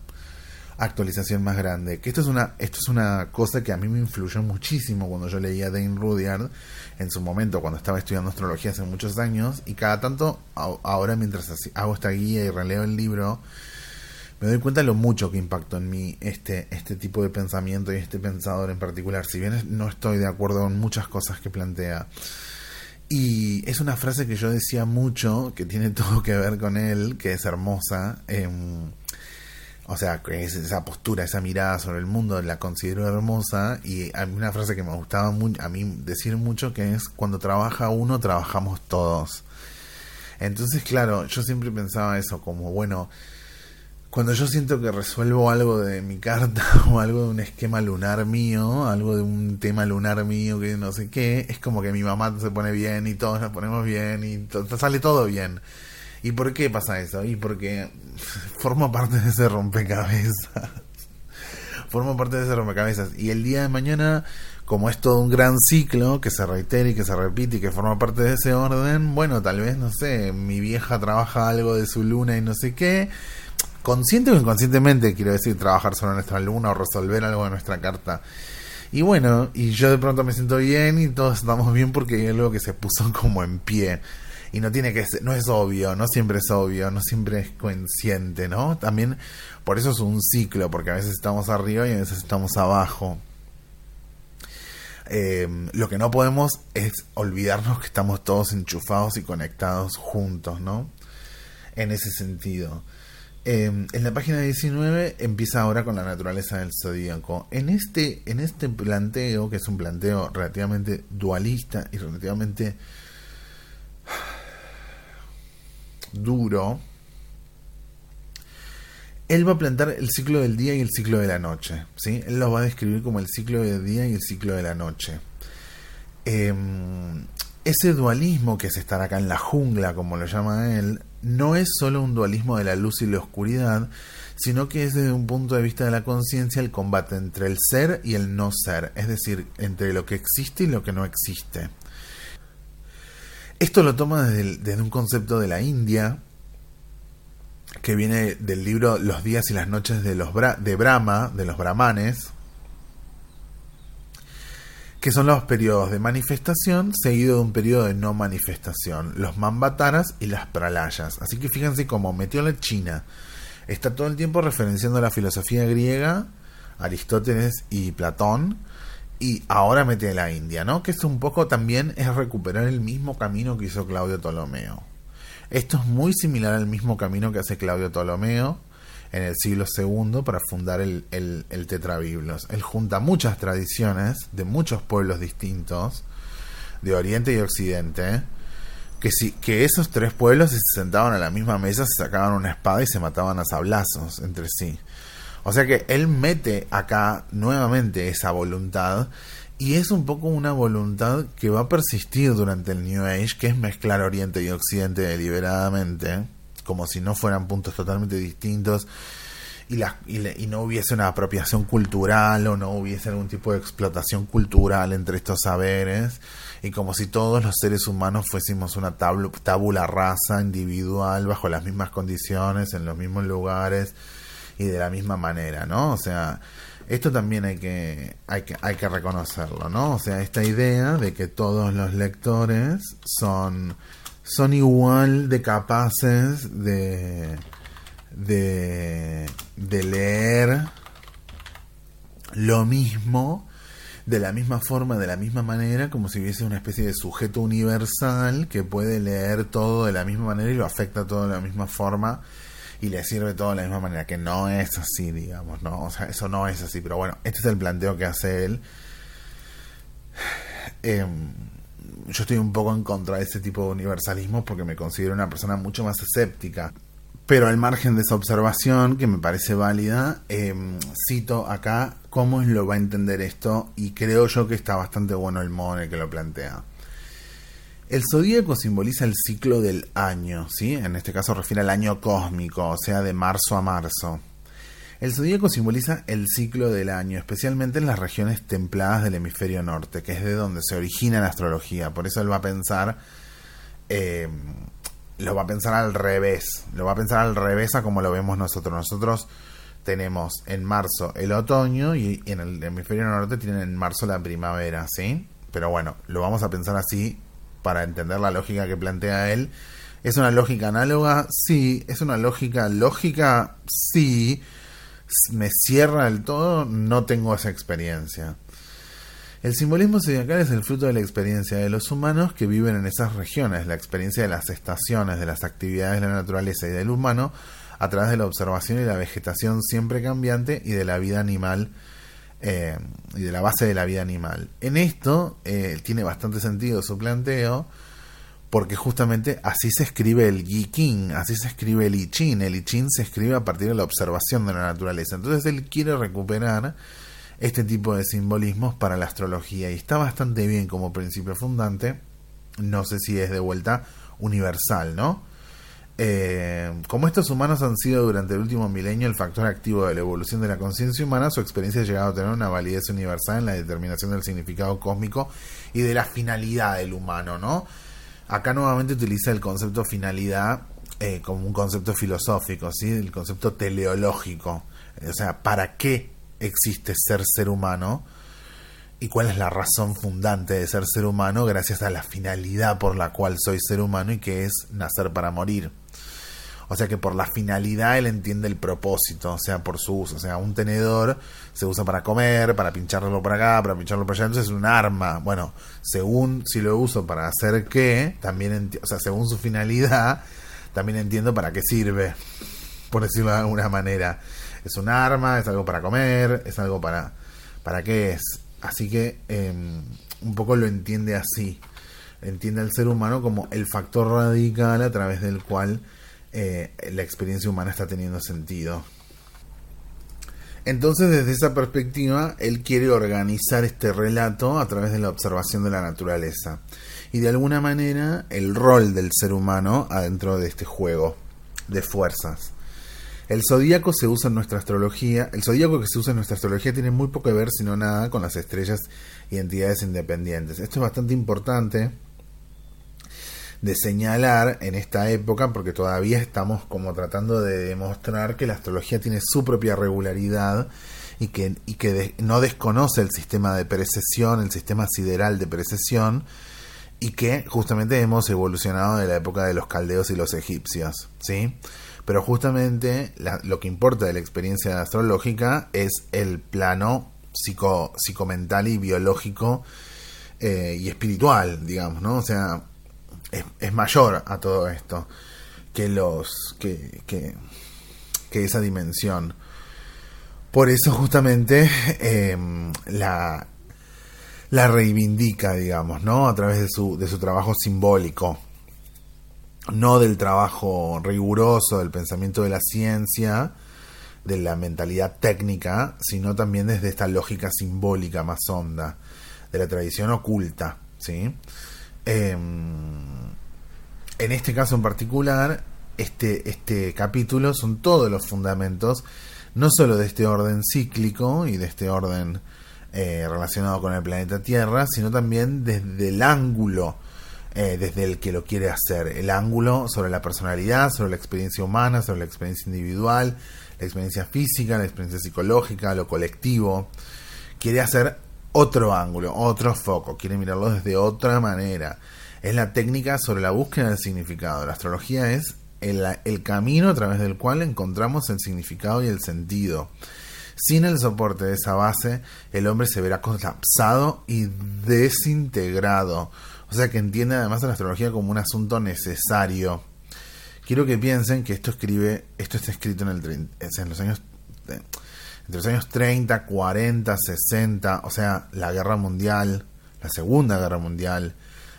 actualización más grande. Que esto es una, esto es una cosa que a mí me influyó muchísimo cuando yo leía Dane Rudyard en su momento, cuando estaba estudiando astrología hace muchos años, y cada tanto, ahora mientras hago esta guía y releo el libro, me doy cuenta de lo mucho que impactó en mí este, este tipo de pensamiento y este pensador en particular, si bien no estoy de acuerdo con muchas cosas que plantea. Y es una frase que yo decía mucho, que tiene todo que ver con él, que es hermosa. Em, o sea, es esa postura, esa mirada sobre el mundo, la considero hermosa. Y hay una frase que me gustaba a mí decir mucho, que es, cuando trabaja uno, trabajamos todos. Entonces, claro, yo siempre pensaba eso, como, bueno, cuando yo siento que resuelvo algo de mi carta o algo de un esquema lunar mío, algo de un tema lunar mío que no sé qué, es como que mi mamá se pone bien y todos nos ponemos bien y sale todo bien. ¿Y por qué pasa eso? Y porque formo parte de ese rompecabezas. formo parte de ese rompecabezas. Y el día de mañana, como es todo un gran ciclo que se reitera y que se repite y que forma parte de ese orden, bueno, tal vez, no sé, mi vieja trabaja algo de su luna y no sé qué consciente o inconscientemente, quiero decir, trabajar sobre nuestra luna o resolver algo de nuestra carta. Y bueno, y yo de pronto me siento bien y todos estamos bien porque hay algo que se puso como en pie. Y no tiene que ser, no es obvio, no siempre es obvio, no siempre es consciente, ¿no? También por eso es un ciclo, porque a veces estamos arriba y a veces estamos abajo. Eh, lo que no podemos es olvidarnos que estamos todos enchufados y conectados juntos, ¿no? En ese sentido. Em, en la página 19 empieza ahora con la naturaleza del zodíaco. En este, en este planteo, que es un planteo relativamente dualista y relativamente duro, él va a plantar el ciclo del día y el ciclo de la noche. ¿sí? Él lo va a describir como el ciclo del día y el ciclo de la noche. Em, ese dualismo que es estar acá en la jungla, como lo llama él, no es solo un dualismo de la luz y la oscuridad, sino que es desde un punto de vista de la conciencia el combate entre el ser y el no ser, es decir, entre lo que existe y lo que no existe. Esto lo toma desde, un concepto de la India, que viene del libro Los días y las noches de, los de Brahma, de los brahmanes, que son los periodos de manifestación seguido de un periodo de no manifestación, los mambataras y las pralayas. Así que fíjense cómo metió la China. Está todo el tiempo referenciando la filosofía griega, Aristóteles y Platón, y ahora mete la India, ¿no? Que es un poco también es recuperar el mismo camino que hizo Claudio Ptolomeo. Esto es muy similar al mismo camino que hace Claudio Ptolomeo, en el siglo II para fundar el, el, Tetrabiblos. Él junta muchas tradiciones de muchos pueblos distintos, de Oriente y Occidente, que, si, que esos tres pueblos se sentaban a la misma mesa, se sacaban una espada y se mataban a sablazos entre sí. O sea que él mete acá nuevamente esa voluntad y es un poco una voluntad que va a persistir durante el New Age, que es mezclar Oriente y Occidente deliberadamente como si no fueran puntos totalmente distintos y, la, y, no hubiese una apropiación cultural o no hubiese algún tipo de explotación cultural entre estos saberes y como si todos los seres humanos fuésemos una tabula rasa individual bajo las mismas condiciones, en los mismos lugares y de la misma manera, ¿no? O sea, esto también hay que, hay que, hay que reconocerlo, ¿no? O sea, esta idea de que todos los lectores son son igual de capaces de, de, de leer lo mismo de la misma forma, de la misma manera, como si hubiese una especie de sujeto universal que puede leer todo de la misma manera y lo afecta todo de la misma forma y le sirve todo de la misma manera, que no es así, digamos, ¿no? O sea, eso no es así, pero bueno, este es el planteo que hace él. Eh, yo estoy un poco en contra de ese tipo de universalismo porque me considero una persona mucho más escéptica. Pero al margen de esa observación, que me parece válida, em, cito acá cómo lo va a entender esto y creo yo que está bastante bueno el modo en el que lo plantea. El zodíaco simboliza el ciclo del año, ¿sí? En este caso refiere al año cósmico, o sea, de marzo a marzo. El zodíaco simboliza el ciclo del año, especialmente en las regiones templadas del hemisferio norte, que es de donde se origina la astrología. Por eso él va a pensar, eh, lo va a pensar al revés, lo va a pensar al revés a como lo vemos nosotros. Nosotros tenemos en marzo el otoño y en el hemisferio norte tienen en marzo la primavera, ¿sí? Pero bueno, lo vamos a pensar así para entender la lógica que plantea él. ¿Es una lógica análoga? Sí. ¿Es una lógica lógica? Sí me cierra del todo, no tengo esa experiencia. El simbolismo zodiacal es el fruto de la experiencia de los humanos que viven en esas regiones, la experiencia de las estaciones, de las actividades de la naturaleza y del humano a través de la observación y la vegetación siempre cambiante y de la vida animal eh, y de la base de la vida animal. En esto eh, tiene bastante sentido su planteo porque justamente así se escribe el Yi así se escribe el I Ching. El I Ching se escribe a partir de la observación de la naturaleza. Entonces él quiere recuperar este tipo de simbolismos para la astrología y está bastante bien como principio fundante. No sé si es de vuelta universal, ¿no? Eh, como estos humanos han sido durante el último milenio el factor activo de la evolución de la conciencia humana, su experiencia ha llegado a tener una validez universal en la determinación del significado cósmico y de la finalidad del humano, ¿no? Acá nuevamente utiliza el concepto finalidad eh, como un concepto filosófico, ¿sí? el concepto teleológico. O sea, ¿para qué existe ser ser humano? ¿Y cuál es la razón fundante de ser ser humano gracias a la finalidad por la cual soy ser humano y que es nacer para morir? O sea que por la finalidad él entiende el propósito, o sea, por su uso. O sea, un tenedor se usa para comer, para pincharlo por acá, para pincharlo por allá. Entonces es un arma. Bueno, según si lo uso para hacer qué, también, o sea, según su finalidad, también entiendo para qué sirve. Por decirlo de alguna manera. Es un arma, es algo para comer, es algo para... ¿Para qué es? Así que em, un poco lo entiende así. Entiende al ser humano como el factor radical a través del cual eh, la experiencia humana está teniendo sentido. Entonces, desde esa perspectiva, él quiere organizar este relato a través de la observación de la naturaleza y de alguna manera el rol del ser humano adentro de este juego de fuerzas. El zodíaco se usa en nuestra astrología, el zodíaco que se usa en nuestra astrología tiene muy poco que ver, sino nada, con las estrellas y entidades independientes. Esto es bastante importante de señalar en esta época, porque todavía estamos como tratando de demostrar que la astrología tiene su propia regularidad y que, y que no desconoce el sistema de precesión, el sistema sideral de precesión, y que justamente hemos evolucionado de la época de los caldeos y los egipcios, ¿sí? Pero justamente lo que importa de la experiencia astrológica es el plano psico, psicomental y biológico eh, y espiritual, digamos, ¿no? O sea, es, mayor a todo esto que los que, que, esa dimensión. Por eso justamente em, la la reivindica digamos no a través de su de su trabajo simbólico no del trabajo riguroso del pensamiento de la ciencia de la mentalidad técnica sino también desde esta lógica simbólica más honda de la tradición oculta sí em, en este caso en particular, este, este capítulo son todos los fundamentos, no solo de este orden cíclico y de este orden eh, relacionado con el planeta Tierra, sino también desde el ángulo eh, desde el que lo quiere hacer, el ángulo sobre la personalidad, sobre la experiencia humana, sobre la experiencia individual, la experiencia física, la experiencia psicológica, lo colectivo. Quiere hacer otro ángulo, otro foco, quiere mirarlo desde otra manera es la técnica sobre la búsqueda del significado. La astrología es el, camino a través del cual encontramos el significado y el sentido. Sin el soporte de esa base, el hombre se verá colapsado y desintegrado. O sea que entiende además a la astrología como un asunto necesario. Quiero que piensen que esto escribe, esto está escrito en, el, en los años entre los años 30, 40, 60, o sea, la guerra mundial, la segunda guerra mundial,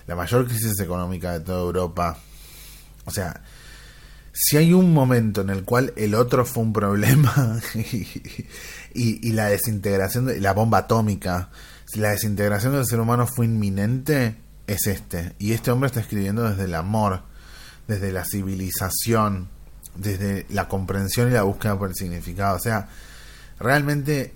la mayor crisis económica de toda Europa. O sea, si hay un momento en el cual el otro fue un problema y, la desintegración de la bomba atómica, si la desintegración del ser humano fue inminente, es este. Y este hombre está escribiendo desde el amor, desde la civilización, desde la comprensión y la búsqueda por el significado. O sea, realmente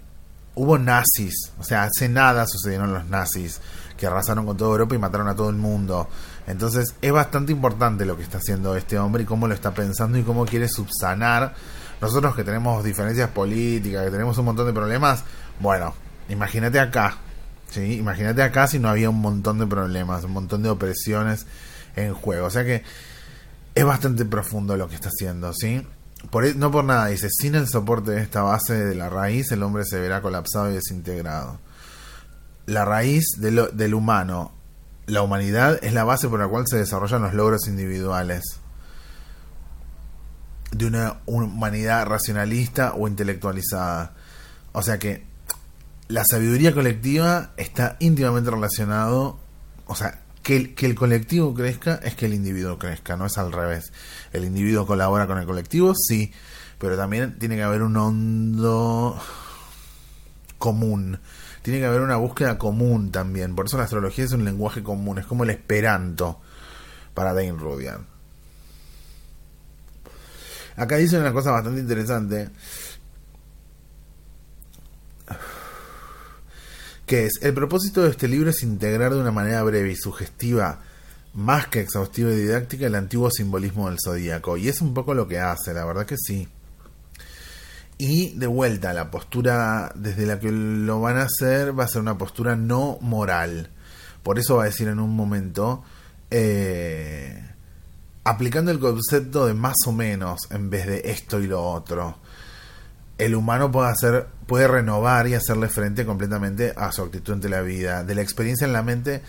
hubo nazis, o sea, hace nada sucedieron los nazis que arrasaron con toda Europa y mataron a todo el mundo. Entonces es bastante importante lo que está haciendo este hombre y cómo lo está pensando y cómo quiere subsanar. Nosotros que tenemos diferencias políticas, que tenemos un montón de problemas, bueno, imagínate acá, ¿sí? Imagínate acá si no había un montón de problemas, un montón de opresiones en juego. O sea que es bastante profundo lo que está haciendo, ¿sí? Por, e, no por nada, dice, sin el soporte de esta base de la raíz, el hombre se verá colapsado y desintegrado la raíz del humano, la humanidad, es la base por la cual se desarrollan los logros individuales de una humanidad racionalista o intelectualizada. O sea que la sabiduría colectiva está íntimamente relacionado, o sea, que el, que el colectivo crezca es que el individuo crezca, no es al revés. El individuo colabora con el colectivo, sí, pero también tiene que haber un hondo común tiene que haber una búsqueda común también. Por eso la astrología es un lenguaje común, es como el esperanto para Dane Rudian. Acá dice una cosa bastante interesante. Que es, el propósito de este libro es integrar de una manera breve y sugestiva, más que exhaustiva y didáctica, el antiguo simbolismo del zodíaco. Y es un poco lo que hace, la verdad que sí. Y de vuelta, la postura desde la que lo van a hacer va a ser una postura no moral. Por eso va a decir en un momento, eh, aplicando el concepto de más o menos en vez de esto y lo otro. El humano puede hacer, puede renovar y hacerle frente completamente a su actitud ante la vida. De la experiencia en la mente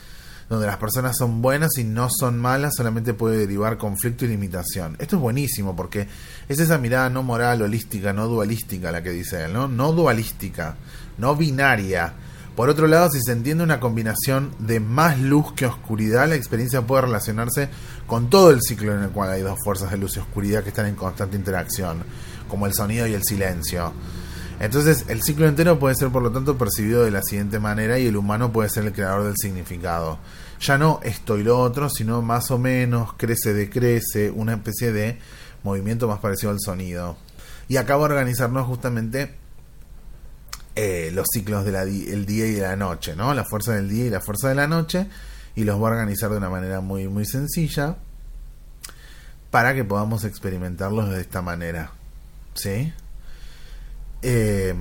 donde las personas son buenas y no son malas, solamente puede derivar conflicto y limitación. Esto es buenísimo porque es esa mirada no moral, holística, no dualística la que dice él, ¿no? No dualística, no binaria. Por otro lado, si se entiende una combinación de más luz que oscuridad, la experiencia puede relacionarse con todo el ciclo en el cual hay dos fuerzas de luz y oscuridad que están en constante interacción, como el sonido y el silencio. Entonces, el ciclo entero puede ser, por lo tanto, percibido de la siguiente manera y el humano puede ser el creador del significado. Ya no esto y lo otro, sino más o menos, crece, decrece, una especie de movimiento más parecido al sonido. Y acaba de organizarnos justamente eh, los ciclos del día y de la noche, ¿no? La fuerza del día y la fuerza de la noche. Y los va a organizar de una manera muy, muy sencilla para que podamos experimentarlos de esta manera. ¿Sí? Eh,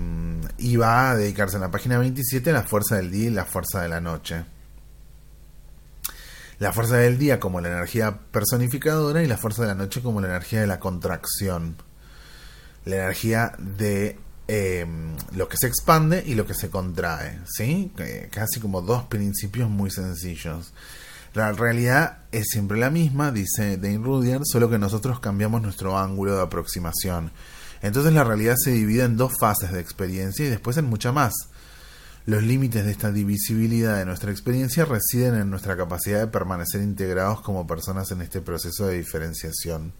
y va a dedicarse en la página 27 a la fuerza del día y la fuerza de la noche. La fuerza del día como la energía personificadora y la fuerza de la noche como la energía de la contracción. La energía de em, lo que se expande y lo que se contrae. ¿sí? Casi como dos principios muy sencillos. La realidad es siempre la misma, dice Dane Rudyard, solo que nosotros cambiamos nuestro ángulo de aproximación. Entonces la realidad se divide en dos fases de experiencia y después en mucha más. Los límites de esta divisibilidad de nuestra experiencia residen en nuestra capacidad de permanecer integrados como personas en este proceso de diferenciación.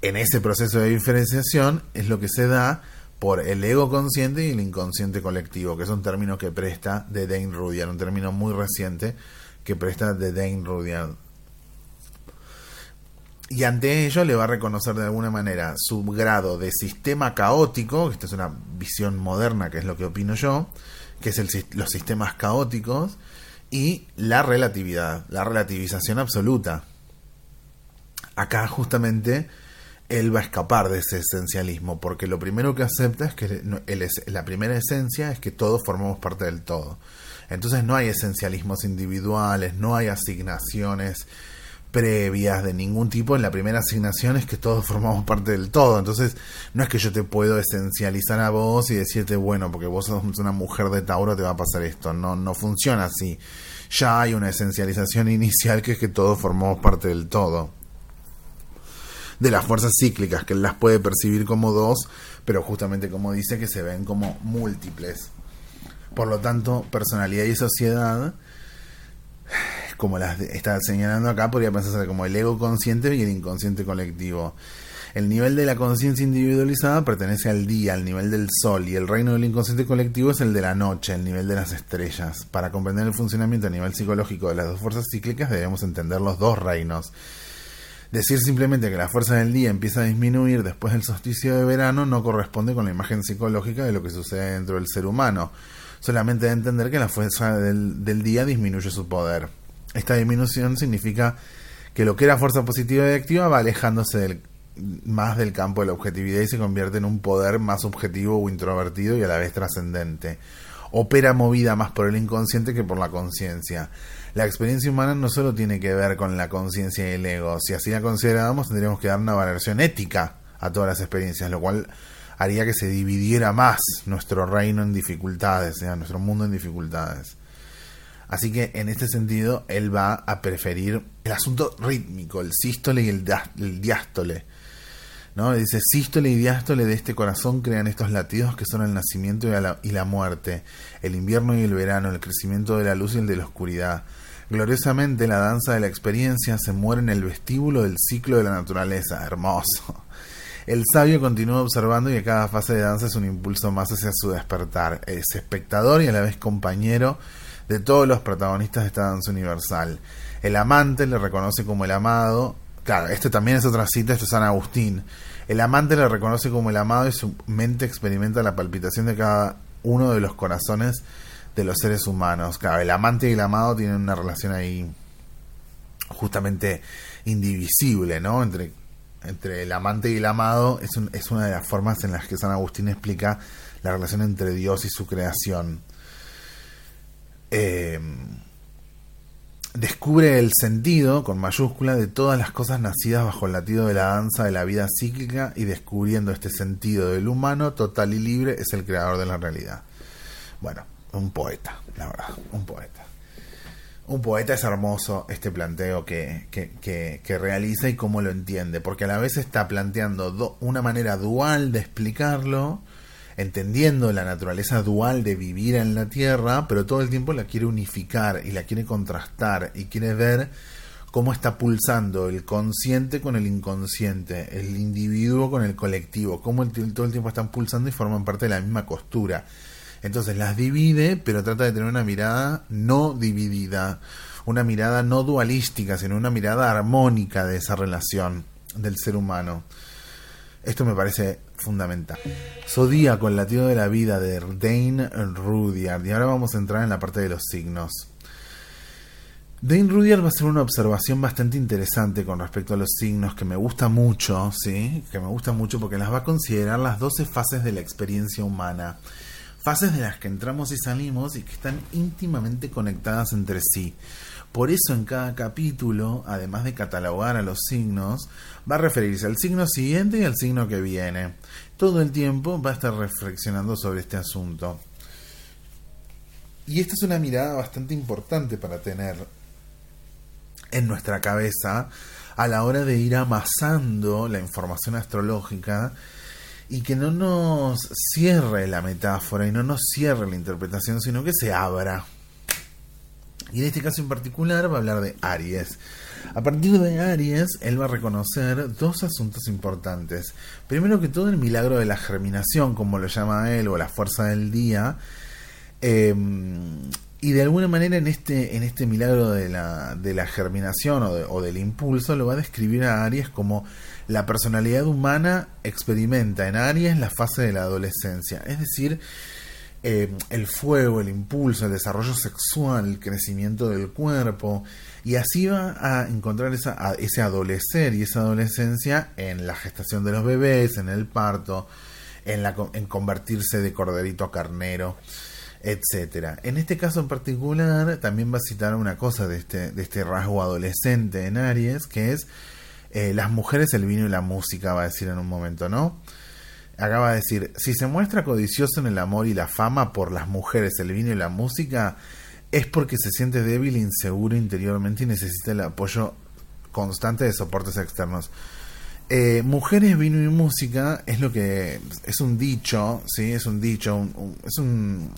En ese proceso de diferenciación es lo que se da por el ego consciente y el inconsciente colectivo, que es un término que presta de Dane Rudyard, un término muy reciente que presta de Dane Rudyard y ante ello le va a reconocer de alguna manera su grado de sistema caótico, esta es una visión moderna que es lo que opino yo, que es el, los sistemas caóticos, y la relatividad, la relativización absoluta. Acá justamente él va a escapar de ese esencialismo, porque lo primero que acepta es que la primera esencia es que todos formamos parte del todo. Entonces no hay esencialismos individuales, no hay asignaciones previas de ningún tipo en la primera asignación es que todos formamos parte del todo. Entonces, no es que yo te puedo esencializar a vos y decirte, bueno, porque vos sos una mujer de Tauro te va a pasar esto. No, no funciona así. Ya hay una esencialización inicial que es que todos formamos parte del todo. De las fuerzas cíclicas, que él las puede percibir como dos, pero justamente como dice que se ven como múltiples. Por lo tanto, personalidad y sociedad como las está señalando acá, podría pensarse como el ego consciente y el inconsciente colectivo. El nivel de la conciencia individualizada pertenece al día, al nivel del sol, y el reino del inconsciente colectivo es el de la noche, el nivel de las estrellas. Para comprender el funcionamiento a nivel psicológico de las dos fuerzas cíclicas debemos entender los dos reinos. Decir simplemente que la fuerza del día empieza a disminuir después del solsticio de verano no corresponde con la imagen psicológica de lo que sucede dentro del ser humano. Solamente de entender que la fuerza del, del día disminuye su poder. Esta disminución significa que lo que era fuerza positiva y activa va alejándose más del campo de la objetividad y se convierte en un poder más objetivo o introvertido y a la vez trascendente. Opera movida más por el inconsciente que por la conciencia. La experiencia humana no solo tiene que ver con la conciencia y el ego, si así la consideramos tendríamos que dar una valoración ética a todas las experiencias, lo cual haría que se dividiera más nuestro reino en dificultades, nuestro mundo en dificultades. Así que en este sentido él va a preferir el asunto rítmico, el sístole y el, diástole. ¿no? Dice, sístole y diástole de este corazón crean estos latidos que son el nacimiento y la, y la muerte, el invierno y el verano, el crecimiento de la luz y el de la oscuridad. Gloriosamente la danza de la experiencia se muere en el vestíbulo del ciclo de la naturaleza. Hermoso. El sabio continúa observando y que cada fase de danza es un impulso más hacia su despertar. Es espectador y a la vez compañero de todos los protagonistas de esta danza universal. El amante le reconoce como el amado. Claro, este también es otra cita, esto es San Agustín. El amante le reconoce como el amado y su mente experimenta la palpitación de cada uno de los corazones de los seres humanos. Claro, el amante y el amado tienen una relación ahí justamente indivisible, ¿no? Entre, entre el amante y el amado es, es una de las formas en las que San Agustín explica la relación entre Dios y su creación. Eh, descubre el sentido, con mayúscula, de todas las cosas nacidas bajo el latido de la danza de la vida cíclica y descubriendo este sentido del humano total y libre es el creador de la realidad. Bueno, un poeta, la verdad, un poeta. Un poeta es hermoso este planteo que, que, que, realiza y cómo lo entiende, porque a la vez está planteando una manera dual de explicarlo, entendiendo la naturaleza dual de vivir en la Tierra, pero todo el tiempo la quiere unificar y la quiere contrastar y quiere ver cómo está pulsando el consciente con el inconsciente, el individuo con el colectivo, cómo todo el tiempo están pulsando y forman parte de la misma costura. Entonces las divide, pero trata de tener una mirada no dividida, una mirada no dualística, sino una mirada armónica de esa relación del ser humano. Esto me parece fundamental. Zodíaco, el latido de la vida de Dane Rudyard. Y ahora vamos a entrar en la parte de los signos. Dane Rudyard va a hacer una observación bastante interesante con respecto a los signos que me gusta mucho, ¿sí? Que me gusta mucho porque las va a considerar las 12 fases de la experiencia humana. Fases de las que entramos y salimos y que están íntimamente conectadas entre sí. Por eso en cada capítulo, además de catalogar a los signos, va a referirse al signo siguiente y al signo que viene. Todo el tiempo va a estar reflexionando sobre este asunto. Y esta es una mirada bastante importante para tener en nuestra cabeza a la hora de ir amasando la información astrológica y que no nos cierre la metáfora y no nos cierre la interpretación, sino que se abra. Y en este caso en particular va a hablar de Aries. A partir de Aries, él va a reconocer dos asuntos importantes. Primero que todo, el milagro de la germinación, como lo llama él, o la fuerza del día. Em, y de alguna manera en este, en este milagro de la, de la germinación o, o, del impulso lo va a describir a Aries como la personalidad humana experimenta en Aries la fase de la adolescencia. Es decir, eh, el fuego, el impulso, el desarrollo sexual, el crecimiento del cuerpo, y así va a encontrar esa, ese adolecer y esa adolescencia en la gestación de los bebés, en el parto, en, la, en convertirse de corderito a carnero, etcétera. En este caso en particular, también va a citar una cosa de este, de este rasgo adolescente en Aries, que es eh, las mujeres, el vino y la música, va a decir en un momento, ¿no? Acaba de decir, si se muestra codicioso en el amor y la fama por las mujeres, el vino y la música, es porque se siente débil inseguro interiormente y necesita el apoyo constante de soportes externos. Eh, mujeres, vino y música es lo que es un dicho, sí, es un dicho, es un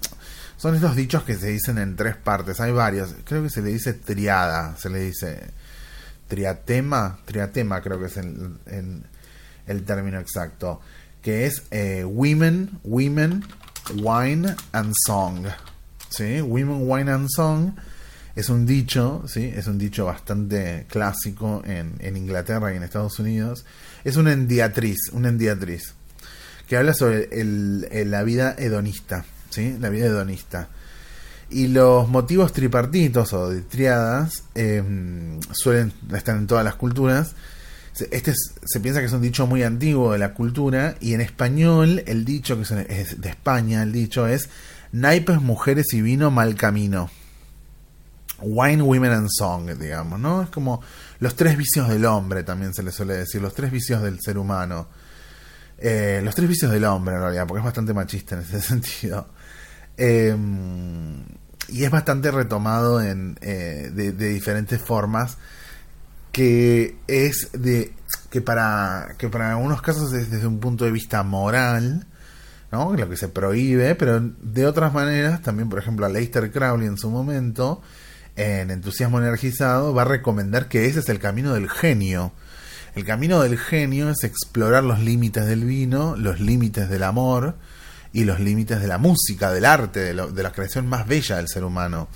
son estos dichos que se dicen en tres partes, hay varios, creo que se le dice triada, se le dice triatema, triatema creo que es el término exacto que es eh, Women, Women, Wine and Song. ¿Sí? Women, Wine and Song Es un dicho, ¿sí? Es un dicho bastante clásico en, en Inglaterra y en Estados Unidos. Es una endiatriz, una endiatriz, que habla sobre el, la vida hedonista, ¿sí? La vida hedonista. Y los motivos tripartitos o de triadas em, suelen estar en todas las culturas. Este se piensa que es un dicho muy antiguo de la cultura y en español el dicho que es de España, el dicho es naipes, mujeres y vino, mal camino. Wine, Women and Song, digamos, ¿no? Es como los tres vicios del hombre, también se le suele decir, los tres vicios del ser humano. Eh, los tres vicios del hombre, en realidad, porque es bastante machista en ese sentido. Em, y es bastante retomado en, eh, de, diferentes formas, que es de que para, que para algunos casos es desde un punto de vista moral, ¿no? lo que se prohíbe, pero de otras maneras, también por ejemplo a Leicester Crowley en su momento, en Entusiasmo Energizado, va a recomendar que ese es el camino del genio. El camino del genio es explorar los límites del vino, los límites del amor y los límites de la música, del arte, de, la creación más bella del ser humano.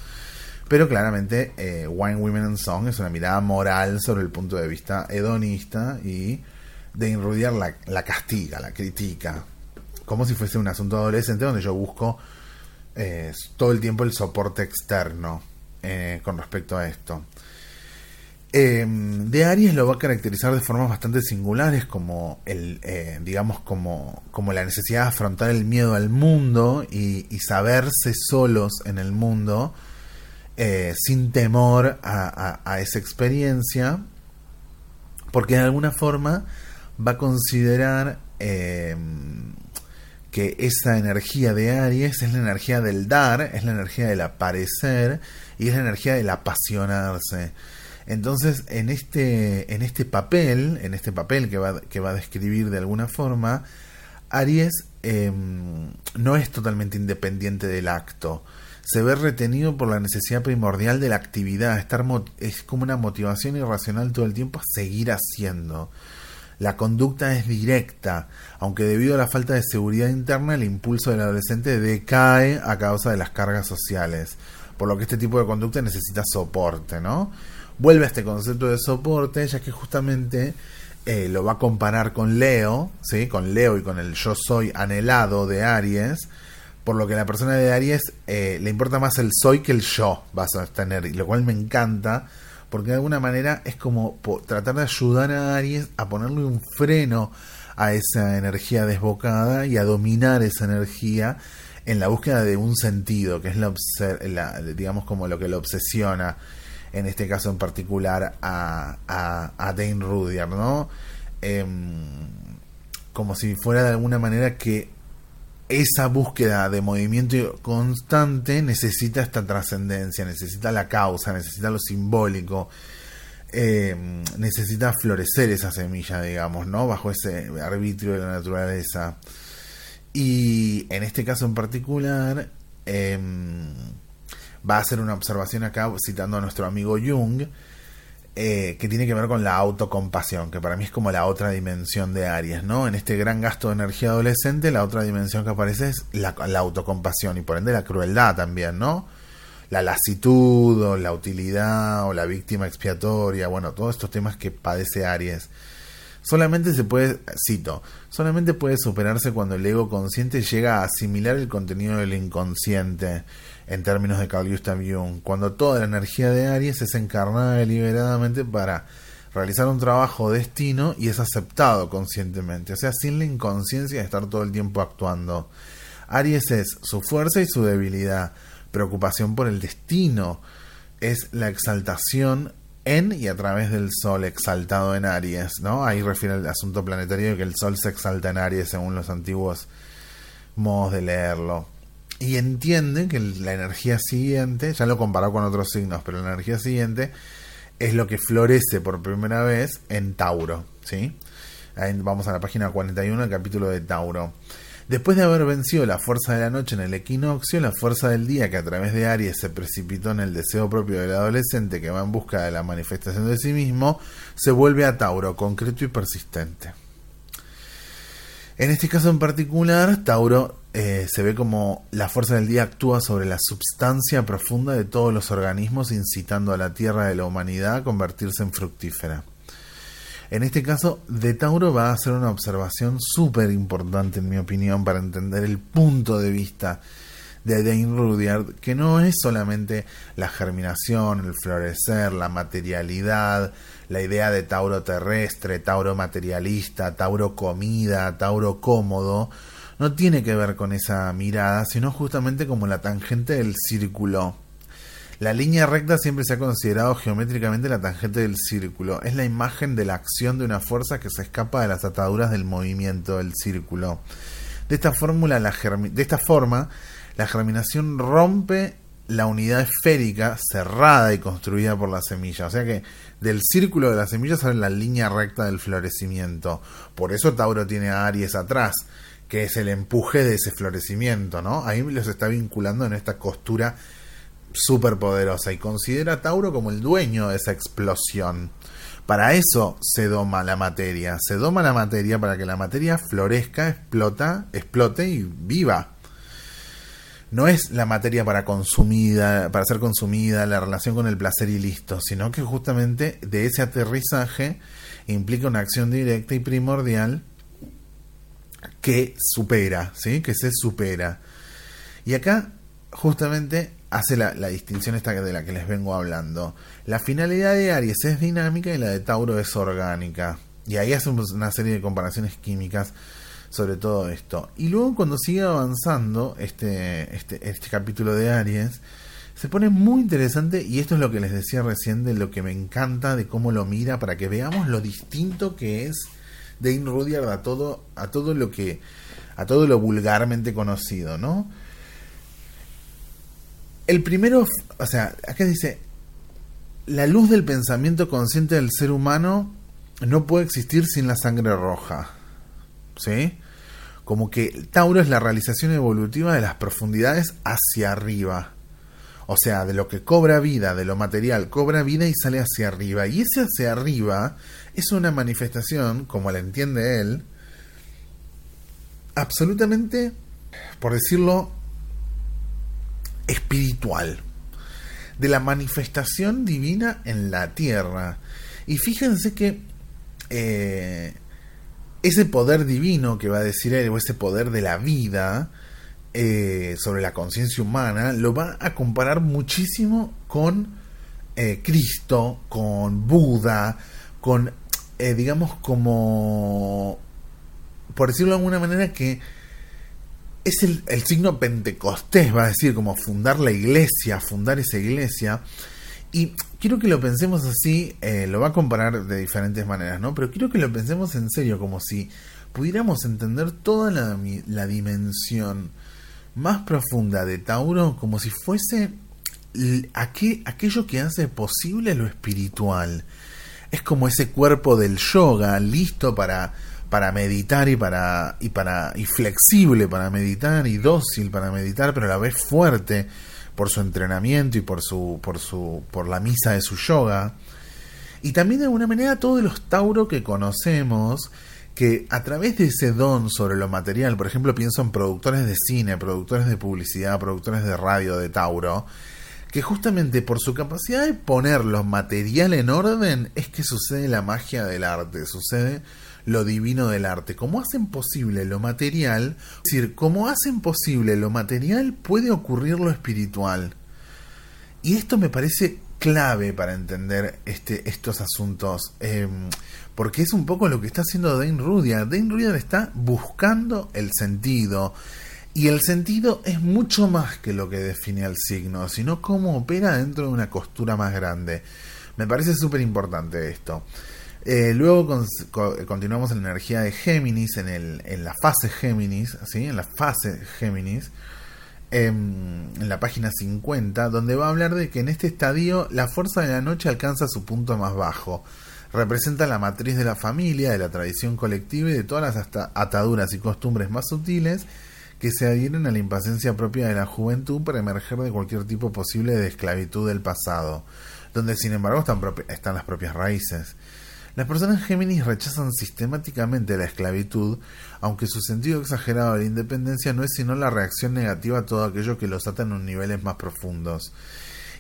Pero claramente eh, Wine, Women and Song es una mirada moral sobre el punto de vista hedonista y de Rudyard la, la castiga, la critica, como si fuese un asunto adolescente donde yo busco eh, todo el tiempo el soporte externo eh, con respecto a esto. Em, de Aries lo va a caracterizar de formas bastante singulares, como el, eh, digamos, como, como la necesidad de afrontar el miedo al mundo y, saberse solos en el mundo, eh, sin temor a, esa experiencia, porque de alguna forma va a considerar em, que esa energía de Aries es la energía del dar, es la energía del aparecer y es la energía del apasionarse. Entonces, en este, en este papel, en este papel que va, que va a describir de alguna forma, Aries em, no es totalmente independiente del acto. Se ve retenido por la necesidad primordial de la actividad. Estar es como una motivación irracional todo el tiempo a seguir haciendo. La conducta es directa, aunque debido a la falta de seguridad interna el impulso del adolescente decae a causa de las cargas sociales, por lo que este tipo de conducta necesita soporte, ¿no? Vuelve a este concepto de soporte, ya que justamente eh, lo va a comparar con Leo, ¿sí? Con Leo y con el yo soy anhelado de Aries, por lo que la persona de Aries eh, le importa más el soy que el yo vas a tener, y lo cual me encanta, porque de alguna manera es como tratar de ayudar a Aries a ponerle un freno a esa energía desbocada y a dominar esa energía en la búsqueda de un sentido, que es la, digamos como lo que lo obsesiona, en este caso en particular a, a, Dane Rudyard, ¿no? Em, como si fuera de alguna manera que esa búsqueda de movimiento constante necesita esta trascendencia, necesita la causa, necesita lo simbólico, eh, necesita florecer esa semilla, digamos, ¿no? Bajo ese arbitrio de la naturaleza. Y en este caso en particular, em, va a hacer una observación acá citando a nuestro amigo Jung, eh, que tiene que ver con la autocompasión, que para mí es como la otra dimensión de Aries, ¿no? En este gran gasto de energía adolescente, la otra dimensión que aparece es la, autocompasión y por ende la crueldad también, ¿no? La lasitud o la utilidad o la víctima expiatoria, bueno, todos estos temas que padece Aries. Solamente se puede, cito, solamente puede superarse cuando el ego consciente llega a asimilar el contenido del inconsciente en términos de Carl Jung, cuando toda la energía de Aries es encarnada deliberadamente para realizar un trabajo destino y es aceptado conscientemente, o sea, sin la inconsciencia de estar todo el tiempo actuando. Aries es su fuerza y su debilidad, preocupación por el destino, es la exaltación en y a través del Sol exaltado en Aries, ¿no? Ahí refiere al asunto planetario de que el Sol se exalta en Aries según los antiguos modos de leerlo y entiende que la energía siguiente, ya lo comparó con otros signos, pero la energía siguiente es lo que florece por primera vez en Tauro, ¿sí? vamos a la página 41, el capítulo de Tauro. Después de haber vencido la fuerza de la noche en el equinoccio, la fuerza del día que a través de Aries se precipitó en el deseo propio del adolescente que va en busca de la manifestación de sí mismo, se vuelve a Tauro, concreto y persistente. En este caso en particular, Tauro eh, se ve como la fuerza del día actúa sobre la substancia profunda de todos los organismos, incitando a la tierra de la humanidad a convertirse en fructífera. En este caso, de Tauro va a ser una observación súper importante, en mi opinión, para entender el punto de vista de Dane Rudyard, que no es solamente la germinación, el florecer, la materialidad, la idea de Tauro terrestre, Tauro materialista, Tauro comida, Tauro cómodo, no tiene que ver con esa mirada, sino justamente como la tangente del círculo. La línea recta siempre se ha considerado geométricamente la tangente del círculo. Es la imagen de la acción de una fuerza que se escapa de las ataduras del movimiento del círculo. De esta, fórmula, la de esta forma, la germinación rompe la unidad esférica cerrada y construida por la semilla. O sea que del círculo de la semilla sale la línea recta del florecimiento. Por eso Tauro tiene a Aries atrás, que es el empuje de ese florecimiento, ¿no? Ahí los está vinculando en esta costura súper poderosa y considera a Tauro como el dueño de esa explosión. Para eso se doma la materia. Se doma la materia para que la materia florezca, explota, explote y viva no es la materia para consumida, para ser consumida, la relación con el placer y listo, sino que justamente de ese aterrizaje implica una acción directa y primordial que supera, ¿sí? que se supera. Y acá justamente hace la, la, distinción esta de la que les vengo hablando. La finalidad de Aries es dinámica y la de Tauro es orgánica. Y ahí hacemos una serie de comparaciones químicas sobre todo esto. Y luego cuando sigue avanzando este, este, este capítulo de Aries, se pone muy interesante y esto es lo que les decía recién de lo que me encanta de cómo lo mira para que veamos lo distinto que es Dane Rudyard a todo a todo lo que a todo lo vulgarmente conocido, ¿no? El primero, o sea, acá dice la luz del pensamiento consciente del ser humano no puede existir sin la sangre roja. ¿Sí? Como que Tauro es la realización evolutiva de las profundidades hacia arriba. O sea, de lo que cobra vida, de lo material, cobra vida y sale hacia arriba. Y ese hacia arriba es una manifestación, como la entiende él, absolutamente, por decirlo, espiritual. De la manifestación divina en la tierra. Y fíjense que eh, ese poder divino que va a decir él, o ese poder de la vida eh, sobre la conciencia humana, lo va a comparar muchísimo con eh, Cristo, con Buda, con, eh, digamos, como, por decirlo de alguna manera, que es el, el signo pentecostés, va a decir, como fundar la iglesia, fundar esa iglesia. Y quiero que lo pensemos así, eh, lo va a comparar de diferentes maneras, ¿no? Pero quiero que lo pensemos en serio, como si pudiéramos entender toda la, la dimensión más profunda de Tauro como si fuese aquello que hace posible lo espiritual. Es como ese cuerpo del yoga listo para, para meditar y para, y para y flexible para meditar y dócil para meditar, pero a la vez fuerte por su entrenamiento y por su por su por la misa de su yoga. Y también de alguna manera todos los Tauro que conocemos que a través de ese don sobre lo material, por ejemplo, pienso en productores de cine, productores de publicidad, productores de radio de Tauro, que justamente por su capacidad de poner lo material en orden es que sucede la magia del arte, sucede lo divino del arte. Como hacen posible lo material, es decir, como hacen posible lo material, puede ocurrir lo espiritual. Y esto me parece clave para entender este, estos asuntos, em, porque es un poco lo que está haciendo Dane Rudyard. Dane Rudyard está buscando el sentido, y el sentido es mucho más que lo que define al signo, sino cómo opera dentro de una costura más grande. Me parece súper importante esto. Eh, luego continuamos en la energía de Géminis, en, el, en la fase Géminis, ¿sí? en la fase Géminis, em, en, la página 50, donde va a hablar de que en este estadio la fuerza de la noche alcanza su punto más bajo. Representa la matriz de la familia, de la tradición colectiva y de todas las ataduras y costumbres más sutiles que se adhieren a la impaciencia propia de la juventud para emerger de cualquier tipo posible de esclavitud del pasado, donde sin embargo están, están las propias raíces. Las personas Géminis rechazan sistemáticamente la esclavitud, aunque su sentido exagerado de la independencia no es sino la reacción negativa a todo aquello que los ata en los niveles más profundos.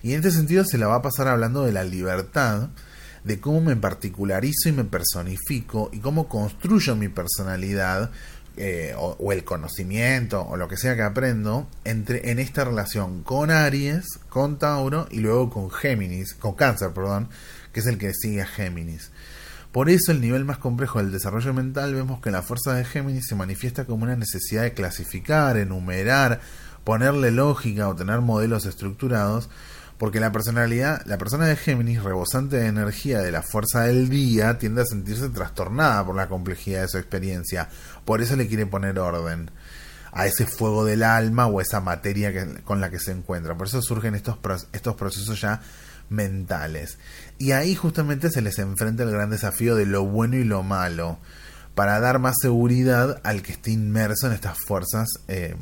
Y en este sentido se la va a pasar hablando de la libertad, de cómo me particularizo y me personifico y cómo construyo mi personalidad eh, o, el conocimiento o lo que sea que aprendo entre en esta relación con Aries, con Tauro y luego con Géminis, con Cáncer, perdón, que es el que sigue a Géminis. Por eso el nivel más complejo del desarrollo mental vemos que la fuerza de Géminis se manifiesta como una necesidad de clasificar, enumerar, ponerle lógica o tener modelos estructurados, porque la personalidad, la persona de Géminis, rebosante de energía de la fuerza del día, tiende a sentirse trastornada por la complejidad de su experiencia. Por eso le quiere poner orden a ese fuego del alma o esa materia con la que se encuentra. Por eso surgen estos, estos procesos ya mentales. Y ahí justamente se les enfrenta el gran desafío de lo bueno y lo malo, para dar más seguridad al que esté inmerso en estas fuerzas eh,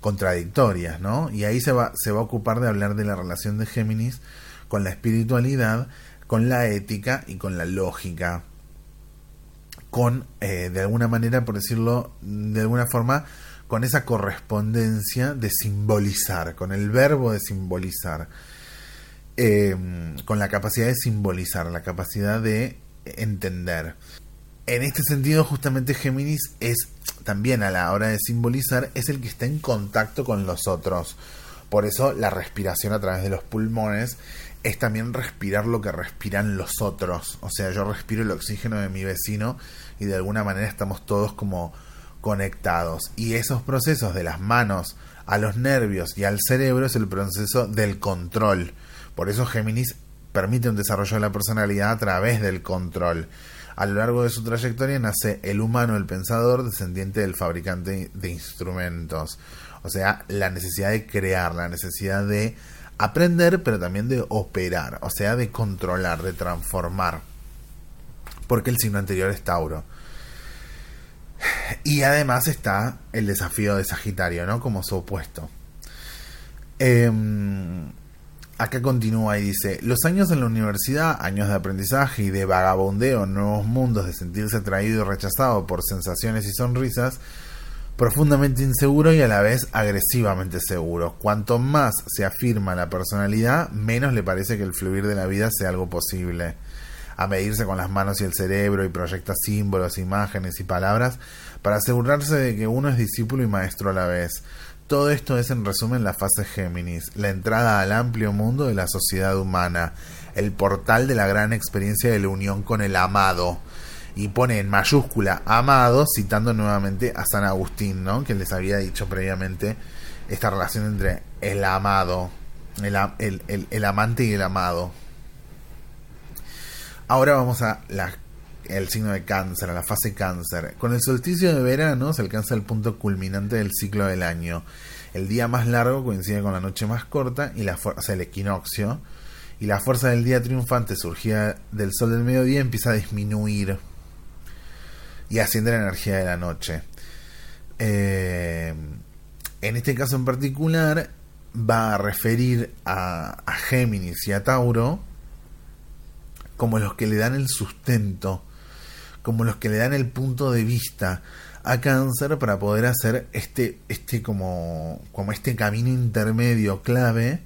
contradictorias, ¿no? Y ahí se va, se va a ocupar de hablar de la relación de Géminis con la espiritualidad, con la ética y con la lógica. Con, eh, de alguna manera, por decirlo de alguna forma, con esa correspondencia de simbolizar, con el verbo de simbolizar, eh, con la capacidad de simbolizar, la capacidad de entender. En este sentido, justamente Géminis es también a la hora de simbolizar, es el que está en contacto con los otros. Por eso la respiración a través de los pulmones es también respirar lo que respiran los otros. O sea, yo respiro el oxígeno de mi vecino y de alguna manera estamos todos como conectados. Y esos procesos de las manos a los nervios y al cerebro es el proceso del control. Por eso Géminis permite un desarrollo de la personalidad a través del control. A lo largo de su trayectoria nace el humano, el pensador, descendiente del fabricante de instrumentos. O sea, la necesidad de crear, la necesidad de aprender, pero también de operar, o sea, de controlar, de transformar. Porque el signo anterior es Tauro. Y además está el desafío de Sagitario, ¿no? Como su opuesto. Eh, acá continúa y dice, los años en la universidad, años de aprendizaje y de vagabundeo en nuevos mundos, de sentirse atraído y rechazado por sensaciones y sonrisas, profundamente inseguro y a la vez agresivamente seguro. Cuanto más se afirma la personalidad, menos le parece que el fluir de la vida sea algo posible. A medirse con las manos y el cerebro y proyecta símbolos, imágenes y palabras para asegurarse de que uno es discípulo y maestro a la vez todo esto es en resumen la fase Géminis, la entrada al amplio mundo de la sociedad humana, el portal de la gran experiencia de la unión con el amado. Y pone en mayúscula amado, citando nuevamente a San Agustín, ¿no? que les había dicho previamente esta relación entre el amado, el, amante y el amado. Ahora vamos a la el signo de cáncer, la fase cáncer. Con el solsticio de verano se alcanza el punto culminante del ciclo del año. El día más largo coincide con la noche más corta y la fuerza, el equinoccio. Y la fuerza del día triunfante surgida del sol del mediodía empieza a disminuir y asciende la energía de la noche. Eh, en este caso en particular va a referir a, a Géminis y a Tauro como los que le dan el sustento como los que le dan el punto de vista a cáncer para poder hacer este, este como, como este camino intermedio clave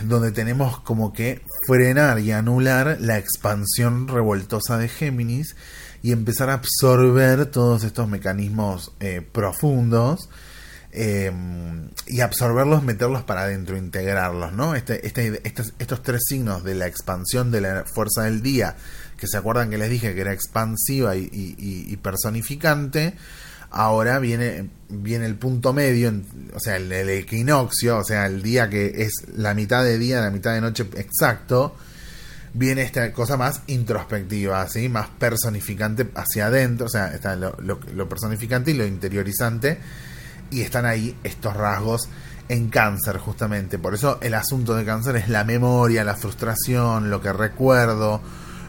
donde tenemos como que frenar y anular la expansión revoltosa de Géminis y empezar a absorber todos estos mecanismos eh, profundos em, y absorberlos, meterlos para adentro, integrarlos, ¿no? Este, este, estos, estos tres signos de la expansión de la fuerza del día, que se acuerdan que les dije que era expansiva y, personificante, ahora viene, viene el punto medio, o sea, el, equinoccio, o sea, el día que es la mitad de día, la mitad de noche exacto, viene esta cosa más introspectiva, ¿sí? más personificante hacia adentro, o sea, está lo, lo personificante y lo interiorizante, y están ahí estos rasgos en cáncer justamente. Por eso el asunto de cáncer es la memoria, la frustración, lo que recuerdo,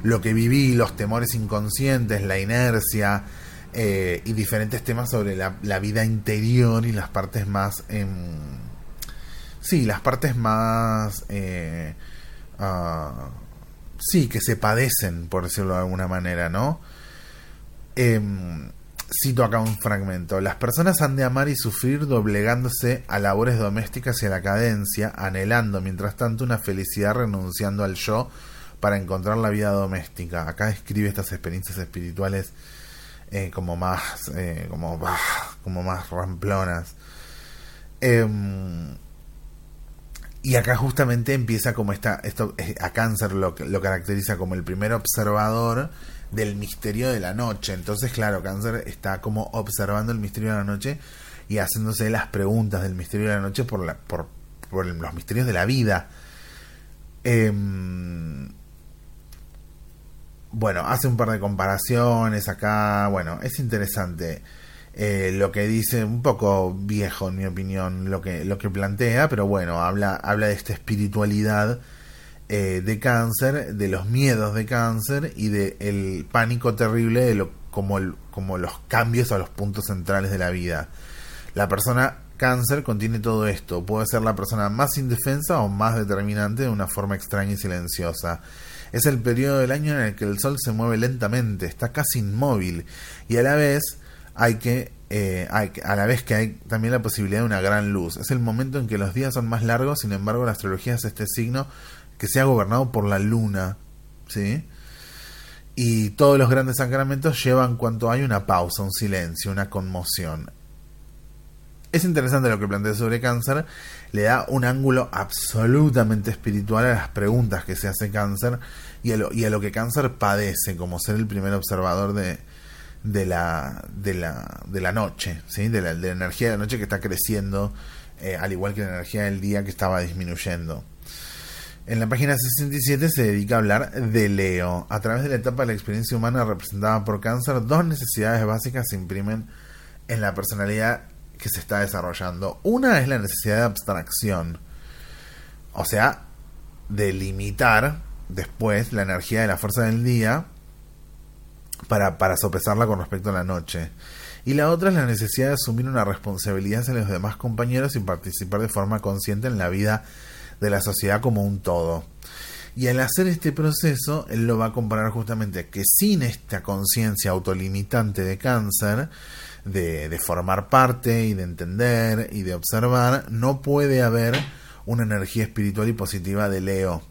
lo que viví, los temores inconscientes, la inercia eh, y diferentes temas sobre la, vida interior y las partes más... Em, sí, las partes más... Eh, ah, sí, que se padecen, por decirlo de alguna manera, ¿no? Em, cito acá un fragmento. Las personas han de amar y sufrir doblegándose a labores domésticas y a la cadencia, anhelando mientras tanto una felicidad renunciando al yo para encontrar la vida doméstica. Acá describe estas experiencias espirituales eh, como más eh, como, como más ramplonas. Em, y acá justamente empieza como esta, esto eh, a cáncer lo, lo caracteriza como el primer observador del misterio de la noche. Entonces, claro, cáncer está como observando el misterio de la noche y haciéndose las preguntas del misterio de la noche por, la, por, por los misterios de la vida. Em, bueno, hace un par de comparaciones acá. Bueno, es interesante. Eh, lo que dice, un poco viejo en mi opinión, lo que, lo que plantea, pero bueno, habla, habla de esta espiritualidad eh, de cáncer, de los miedos de cáncer y del el pánico terrible de lo, como, como los cambios a los puntos centrales de la vida. La persona cáncer contiene todo esto, puede ser la persona más indefensa o más determinante de una forma extraña y silenciosa. Es el periodo del año en el que el sol se mueve lentamente, está casi inmóvil y a la vez hay que, eh, hay, a la vez que hay también la posibilidad de una gran luz. Es el momento en que los días son más largos, sin embargo la astrología es este signo que sea gobernado por la luna, ¿sí? Y todos los grandes sacramentos llevan cuanto hay una pausa, un silencio, una conmoción. Es interesante lo que plantea sobre cáncer, le da un ángulo absolutamente espiritual a las preguntas que se hace cáncer y a lo, que cáncer padece, como ser el primer observador de, la, noche, ¿sí? de, la, de la energía de la noche que está creciendo, eh, al igual que la energía del día que estaba disminuyendo. En la página 67 se dedica a hablar de Leo. A través de la etapa de la experiencia humana representada por cáncer, dos necesidades básicas se imprimen en la personalidad que se está desarrollando. Una es la necesidad de abstracción, o sea, de limitar después la energía de la fuerza del día para, para sopesarla con respecto a la noche. Y la otra es la necesidad de asumir una responsabilidad hacia los demás compañeros y participar de forma consciente en la vida de la sociedad como un todo. Y al hacer este proceso, él lo va a comparar justamente que sin esta conciencia autolimitante de cáncer, de, formar parte y de entender y de observar, no puede haber una energía espiritual y positiva de Leo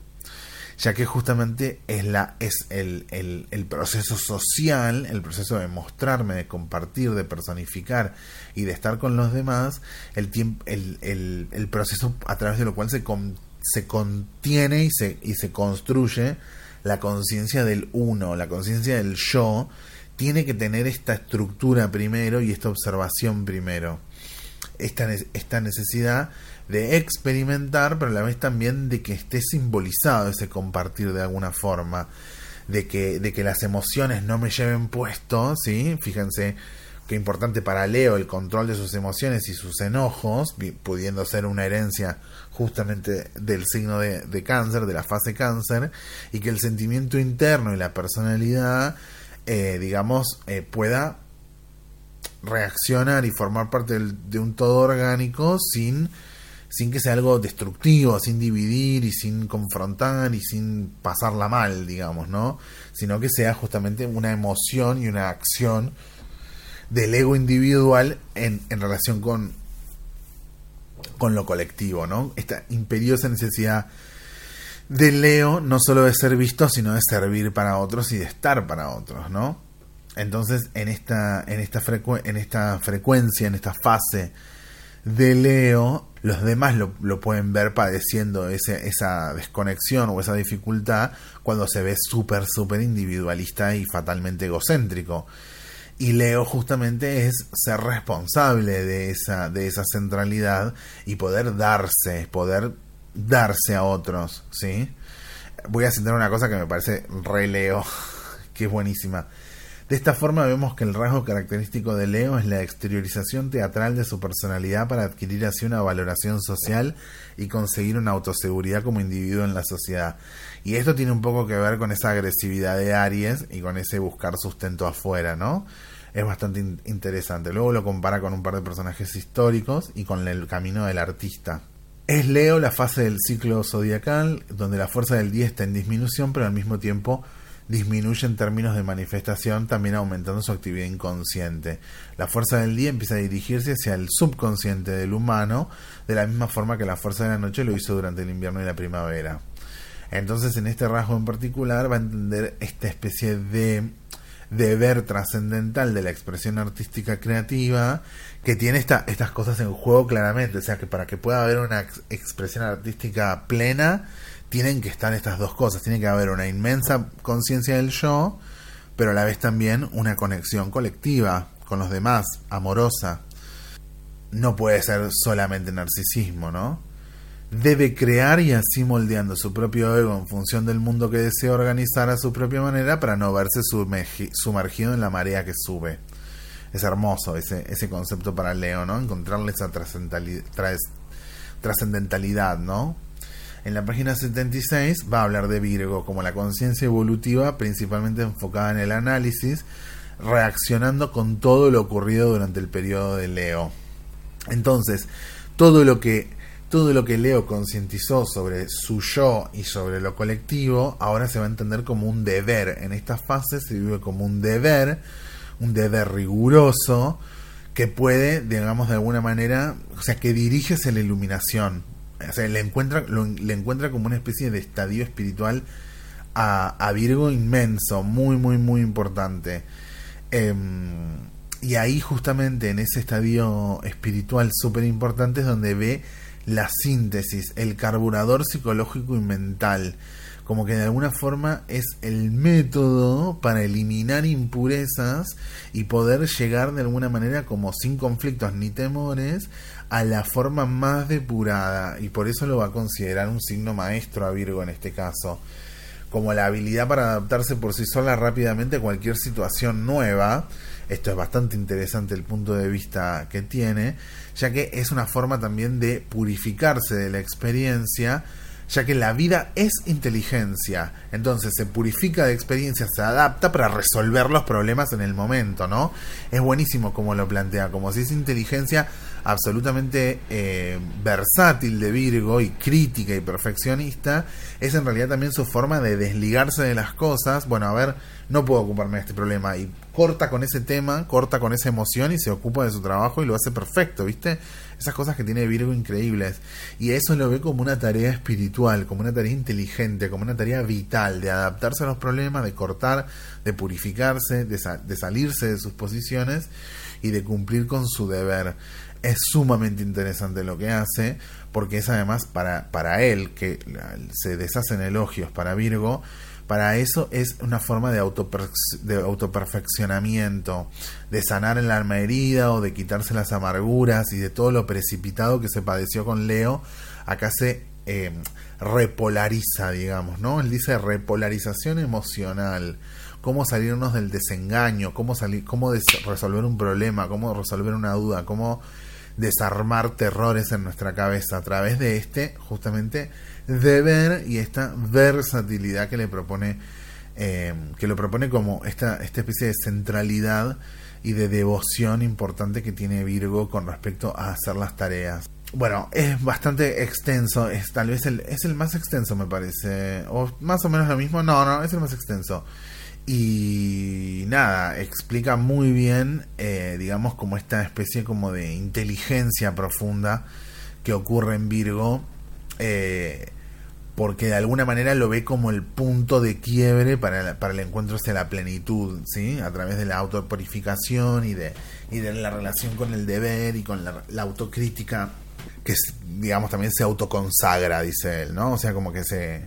ya que justamente es, la, es el, el, proceso social, el proceso de mostrarme, de compartir, de personificar y de estar con los demás, el, el, el proceso a través de lo cual se, se contiene y se, y se construye la conciencia del uno, la conciencia del yo, tiene que tener esta estructura primero y esta observación primero. Esta, esta necesidad de experimentar, pero a la vez también de que esté simbolizado ese compartir de alguna forma, de que, de que las emociones no me lleven puesto, ¿sí? Fíjense qué importante para Leo el control de sus emociones y sus enojos, pudiendo ser una herencia justamente del signo de, de cáncer, de la fase cáncer, y que el sentimiento interno y la personalidad, eh, digamos, eh, pueda reaccionar y formar parte de un todo orgánico sin sin que sea algo destructivo, sin dividir y sin confrontar y sin pasarla mal, digamos, ¿no? Sino que sea justamente una emoción y una acción del ego individual en, en relación con, con lo colectivo, ¿no? Esta imperiosa necesidad de Leo no solo de ser visto, sino de servir para otros y de estar para otros, ¿no? Entonces, en esta, en esta, en esta frecuencia, en esta fase de Leo, los demás lo, lo pueden ver padeciendo ese, esa desconexión o esa dificultad cuando se ve súper, súper individualista y fatalmente egocéntrico. Y Leo justamente es ser responsable de esa, de esa centralidad y poder darse, poder darse a otros, ¿sí? Voy a citar una cosa que me parece re Leo, que es buenísima. De esta forma vemos que el rasgo característico de Leo es la exteriorización teatral de su personalidad para adquirir así una valoración social y conseguir una autoseguridad como individuo en la sociedad. Y esto tiene un poco que ver con esa agresividad de Aries y con ese buscar sustento afuera, ¿no? Es bastante interesante. Luego lo compara con un par de personajes históricos y con el camino del artista. Es Leo la fase del ciclo zodiacal, donde la fuerza del día está en disminución, pero al mismo tiempo disminuye en términos de manifestación, también aumentando su actividad inconsciente. La fuerza del día empieza a dirigirse hacia el subconsciente del humano, de la misma forma que la fuerza de la noche lo hizo durante el invierno y la primavera. Entonces, en este rasgo en particular, va a entender esta especie de deber trascendental de la expresión artística creativa que tiene esta, estas cosas en juego claramente. O sea, que para que pueda haber una expresión artística plena, tienen que estar estas dos cosas. Tiene que haber una inmensa conciencia del yo, pero a la vez también una conexión colectiva con los demás, amorosa. No puede ser solamente narcisismo, ¿no? Debe crear y así moldeando su propio ego en función del mundo que desea organizar a su propia manera para no verse sumergido en la marea que sube. Es hermoso ese, ese concepto para Leo, ¿no? Encontrarle esa trascendentalidad, ¿no? En la página 76 va a hablar de Virgo como la conciencia evolutiva principalmente enfocada en el análisis, reaccionando con todo lo ocurrido durante el periodo de Leo. Entonces, todo lo que todo lo que Leo concientizó sobre su yo y sobre lo colectivo, ahora se va a entender como un deber. En esta fase se vive como un deber, un deber riguroso, que puede, digamos, de alguna manera, o sea, que dirige hacia la iluminación, o sea, le encuentra, le encuentra como una especie de estadio espiritual a, Virgo inmenso, muy, muy, muy importante. Em, y ahí justamente en ese estadio espiritual súper importante es donde ve la síntesis, el carburador psicológico y mental. Como que de alguna forma es el método para eliminar impurezas y poder llegar de alguna manera como sin conflictos ni temores a la forma más depurada y por eso lo va a considerar un signo maestro a Virgo en este caso, como la habilidad para adaptarse por sí sola rápidamente a cualquier situación nueva. Esto es bastante interesante el punto de vista que tiene, ya que es una forma también de purificarse de la experiencia ya que la vida es inteligencia. Entonces se purifica de experiencia, se adapta para resolver los problemas en el momento, ¿no? Es buenísimo como lo plantea, como si es inteligencia absolutamente eh, versátil de Virgo y crítica y perfeccionista, es en realidad también su forma de desligarse de las cosas. Bueno, a ver, no puedo ocuparme de este problema y corta con ese tema, corta con esa emoción y se ocupa de su trabajo y lo hace perfecto, ¿viste? Esas cosas que tiene Virgo increíbles. Y eso lo ve como una tarea espiritual, como una tarea inteligente, como una tarea vital de adaptarse a los problemas, de cortar, de purificarse, de, de salirse de sus posiciones y de cumplir con su deber. Es sumamente interesante lo que hace, porque es además para, para él, que se deshacen elogios para Virgo, para eso es una forma de, de autoperfeccionamiento, de sanar el alma herida o de quitarse las amarguras y de todo lo precipitado que se padeció con Leo. Acá se eh, repolariza, digamos, ¿no? Él dice repolarización emocional, cómo salirnos del desengaño, cómo, salir, cómo resolver un problema, cómo resolver una duda, cómo desarmar terrores en nuestra cabeza a través de este, justamente, deber y esta versatilidad que le propone, eh, que lo propone como esta, esta especie de centralidad y de devoción importante que tiene Virgo con respecto a hacer las tareas. Bueno, es bastante extenso, es tal vez el, es el más extenso me parece, o más o menos lo mismo, no, no, es el más extenso. Y nada, explica muy bien, eh, digamos, como esta especie como de inteligencia profunda que ocurre en Virgo, eh, porque de alguna manera lo ve como el punto de quiebre para, para el encuentro hacia la plenitud, ¿sí? A través de la autopurificación y de, y de la relación con el deber y con la, la autocrítica, que digamos también se autoconsagra, dice él, ¿no? O sea, como que se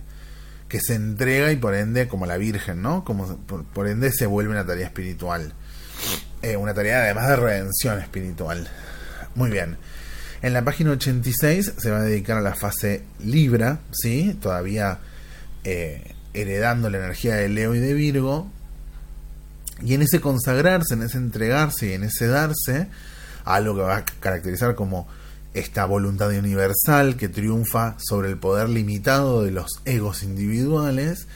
que se entrega y por ende, como la Virgen, ¿no? Como por, ende se vuelve una tarea espiritual. Eh, una tarea además de redención espiritual. Muy bien. En la página 86 se va a dedicar a la fase Libra, ¿sí? Todavía eh, heredando la energía de Leo y de Virgo. Y en ese consagrarse, en ese entregarse y en ese darse, algo que va a caracterizar como esta voluntad universal que triunfa sobre el poder limitado de los egos individuales,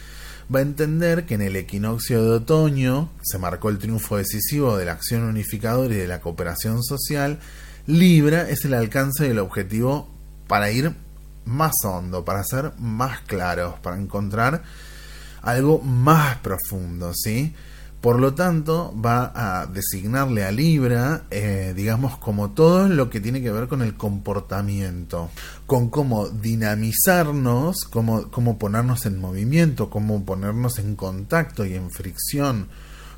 va a entender que en el equinoccio de otoño se marcó el triunfo decisivo de la acción unificadora y de la cooperación social, Libra es el alcance del objetivo para ir más hondo, para ser más claros, para encontrar algo más profundo, ¿sí? Por lo tanto, va a designarle a Libra, eh, digamos, como todo lo que tiene que ver con el comportamiento, con cómo dinamizarnos, cómo, cómo ponernos en movimiento, cómo ponernos en contacto y en fricción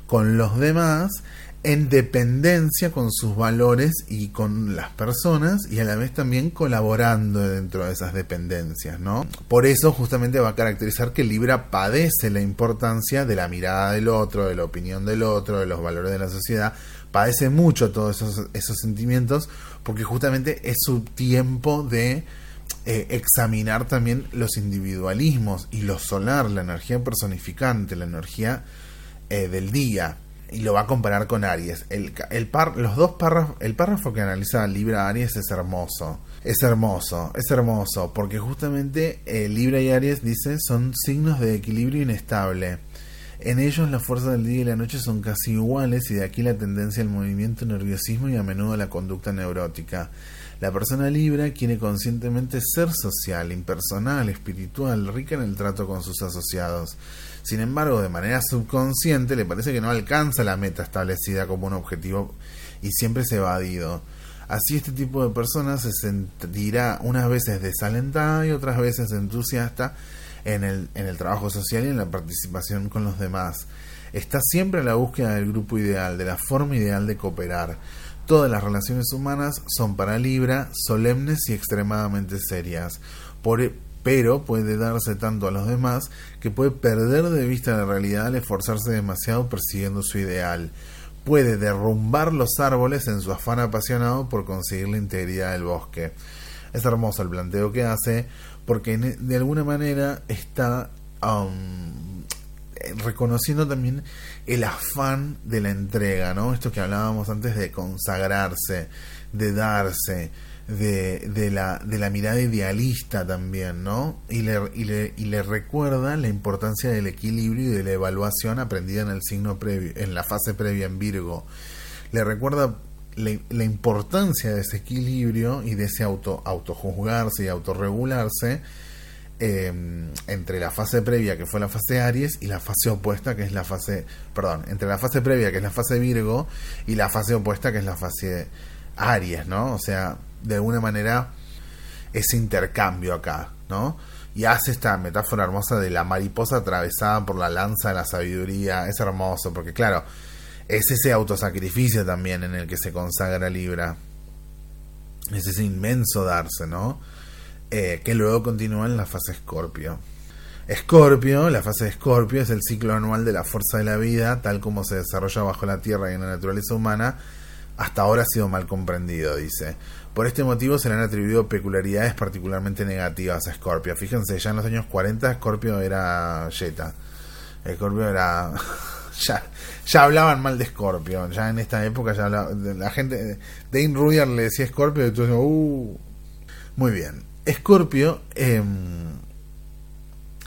con los demás en dependencia con sus valores y con las personas y a la vez también colaborando dentro de esas dependencias, ¿no? Por eso justamente va a caracterizar que Libra padece la importancia de la mirada del otro, de la opinión del otro, de los valores de la sociedad, padece mucho todos esos, esos sentimientos porque justamente es su tiempo de eh, examinar también los individualismos y lo solar, la energía personificante, la energía eh, del día y lo va a comparar con Aries. El, el par, los dos párrafos, el párrafo que analiza Libra Aries es hermoso. Es hermoso, es hermoso, porque justamente eh, Libra y Aries dice son signos de equilibrio inestable. En ellos la fuerza del día y la noche son casi iguales y de aquí la tendencia al movimiento, nerviosismo y a menudo la conducta neurótica. La persona Libra quiere conscientemente ser social, impersonal, espiritual, rica en el trato con sus asociados. Sin embargo, de manera subconsciente le parece que no alcanza la meta establecida como un objetivo y siempre se evadido. Así este tipo de personas se sentirá unas veces desalentada y otras veces entusiasta en el, en el trabajo social y en la participación con los demás. Está siempre en la búsqueda del grupo ideal, de la forma ideal de cooperar. Todas las relaciones humanas son para Libra solemnes y extremadamente serias. Por, pero puede darse tanto a los demás que puede perder de vista la realidad al esforzarse demasiado persiguiendo su ideal. Puede derrumbar los árboles en su afán apasionado por conseguir la integridad del bosque. Es hermoso el planteo que hace porque de alguna manera está um, reconociendo también el afán de la entrega, ¿no? Esto que hablábamos antes de consagrarse, de darse, de, de, la, de la mirada idealista también, ¿no? Y le, y, le, y le recuerda la importancia del equilibrio y de la evaluación aprendida en el signo previo, en la fase previa en Virgo. Le recuerda la, la importancia de ese equilibrio y de ese auto, autojuzgarse y autorregularse eh, entre la fase previa que fue la fase Aries y la fase opuesta que es la fase, perdón, entre la fase previa que es la fase Virgo y la fase opuesta que es la fase Aries, ¿no? O sea, de alguna manera ese intercambio acá, ¿no? Y hace esta metáfora hermosa de la mariposa atravesada por la lanza de la sabiduría. Es hermoso, porque claro, es ese autosacrificio también en el que se consagra Libra. Es ese inmenso darse, ¿no? Eh, que luego continúa en la fase Escorpio. Escorpio, la fase de Escorpio es el ciclo anual de la fuerza de la vida, tal como se desarrolla bajo la Tierra y en la naturaleza humana, hasta ahora ha sido mal comprendido, dice. Por este motivo se le han atribuido peculiaridades particularmente negativas a Scorpio. Fíjense, ya en los años 40 Scorpio era Jetta. Scorpio era... ya, ya hablaban mal de Scorpio. Ya en esta época ya la gente... Dane Ruyer le decía Scorpio y entonces... Uh, muy bien. Scorpio... Em,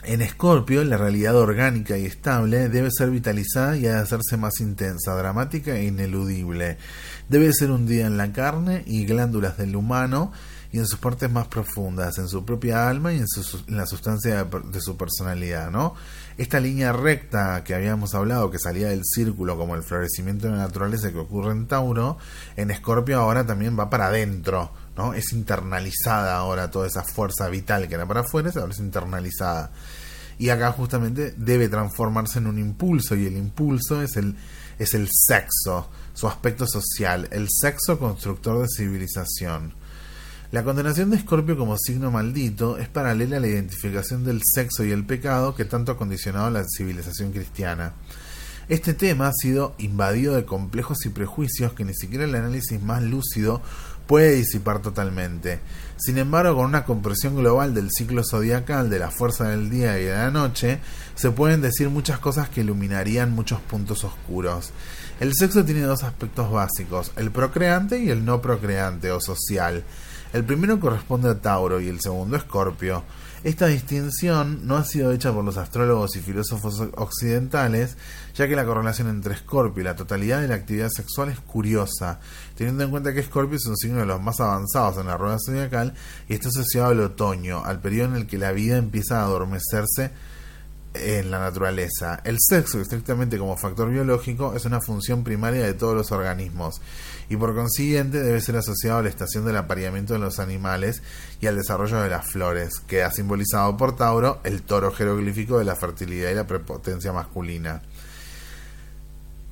en Escorpio, la realidad orgánica y estable debe ser vitalizada y hacerse más intensa, dramática e ineludible. Debe ser un día en la carne y glándulas del humano y en sus partes más profundas, en su propia alma y en, la sustancia de, su personalidad, ¿no? Esta línea recta que habíamos hablado, que salía del círculo como el florecimiento de la naturaleza que ocurre en Tauro, en Escorpio ahora también va para adentro, ¿no? Es internalizada ahora toda esa fuerza vital que era para afuera, ahora es internalizada. Y acá justamente debe transformarse en un impulso, y el impulso es el, es el sexo, su aspecto social, el sexo constructor de civilización. La condenación de Escorpio como signo maldito es paralela a la identificación del sexo y el pecado que tanto ha condicionado la civilización cristiana. Este tema ha sido invadido de complejos y prejuicios que ni siquiera el análisis más lúcido puede disipar totalmente. Sin embargo, con una comprensión global del ciclo zodiacal, de la fuerza del día y de la noche, se pueden decir muchas cosas que iluminarían muchos puntos oscuros. El sexo tiene dos aspectos básicos, el procreante y el no procreante o social. El primero corresponde a Tauro y el segundo a Escorpio. Esta distinción no ha sido hecha por los astrólogos y filósofos occidentales, ya que la correlación entre Escorpio y la totalidad de la actividad sexual es curiosa, teniendo en cuenta que Escorpio es un signo de los más avanzados en la rueda zodiacal y está asociado al otoño, al periodo en el que la vida empieza a adormecerse en la naturaleza. El sexo, estrictamente como factor biológico, es una función primaria de todos los organismos y por consiguiente debe ser asociado a la estación del apareamiento de los animales y al desarrollo de las flores, que ha simbolizado por Tauro el toro jeroglífico de la fertilidad y la prepotencia masculina.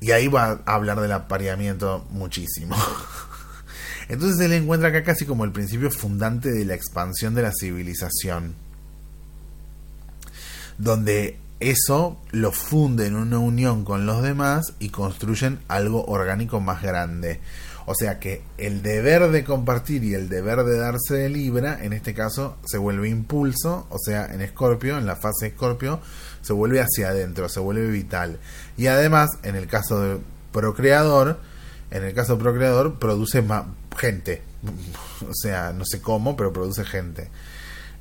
Y ahí va a hablar del apareamiento muchísimo. Entonces él encuentra acá casi como el principio fundante de la expansión de la civilización donde eso lo funde en una unión con los demás y construyen algo orgánico más grande. O sea que el deber de compartir y el deber de darse de libra, en este caso, se vuelve impulso, o sea, en Escorpio, en la fase Escorpio, se vuelve hacia adentro, se vuelve vital. Y además, en el caso de procreador, en el caso procreador, produce más gente. O sea, no sé cómo, pero produce gente.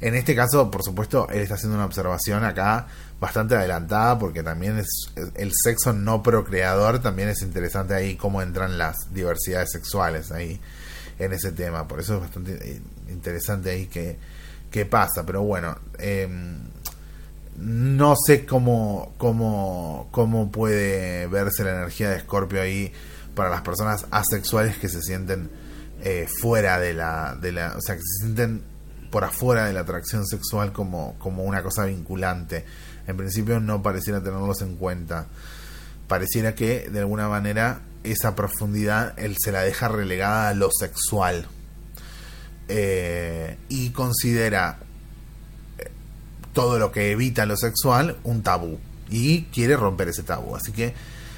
En este caso, por supuesto, él está haciendo una observación acá bastante adelantada porque también es el sexo no procreador también es interesante ahí cómo entran las diversidades sexuales ahí en ese tema por eso es bastante eh, interesante ahí que, pasa pero bueno em, no sé cómo, cómo, cómo puede verse la energía de Scorpio ahí para las personas asexuales que se sienten eh, fuera de la, de la o sea que se sienten por afuera de la atracción sexual como, como una cosa vinculante. En principio no pareciera tenerlos en cuenta. Pareciera que de alguna manera esa profundidad él se la deja relegada a lo sexual. Eh, y considera eh, todo lo que evita lo sexual un tabú. Y quiere romper ese tabú. Así que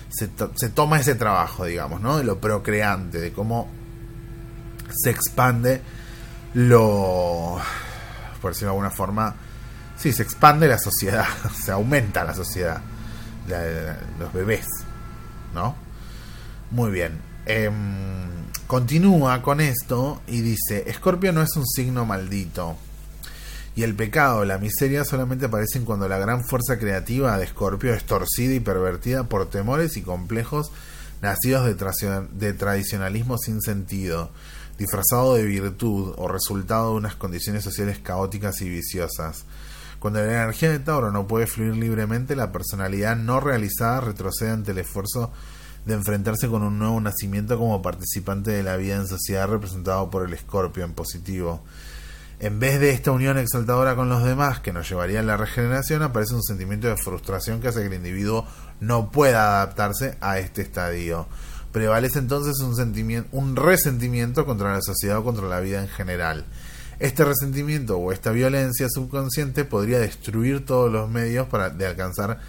se, se toma ese trabajo, digamos, ¿no? De lo procreante, de cómo se expande lo, por decirlo de alguna forma, sí, se expande la sociedad, se aumenta la sociedad, los bebés, ¿no? Muy bien. Em, continúa con esto y dice, Escorpio no es un signo maldito. Y el pecado, la miseria solamente aparecen cuando la gran fuerza creativa de Escorpio es torcida y pervertida por temores y complejos nacidos de, de tradicionalismo sin sentido disfrazado de virtud o resultado de unas condiciones sociales caóticas y viciosas. Cuando la energía de Tauro no puede fluir libremente, la personalidad no realizada retrocede ante el esfuerzo de enfrentarse con un nuevo nacimiento como participante de la vida en sociedad representado por el escorpio en positivo. En vez de esta unión exaltadora con los demás que nos llevaría a la regeneración, aparece un sentimiento de frustración que hace que el individuo no pueda adaptarse a este estadio. Prevalece entonces un, sentimiento, un resentimiento contra la sociedad o contra la vida en general. Este resentimiento o esta violencia subconsciente podría destruir todos los medios para de alcanzar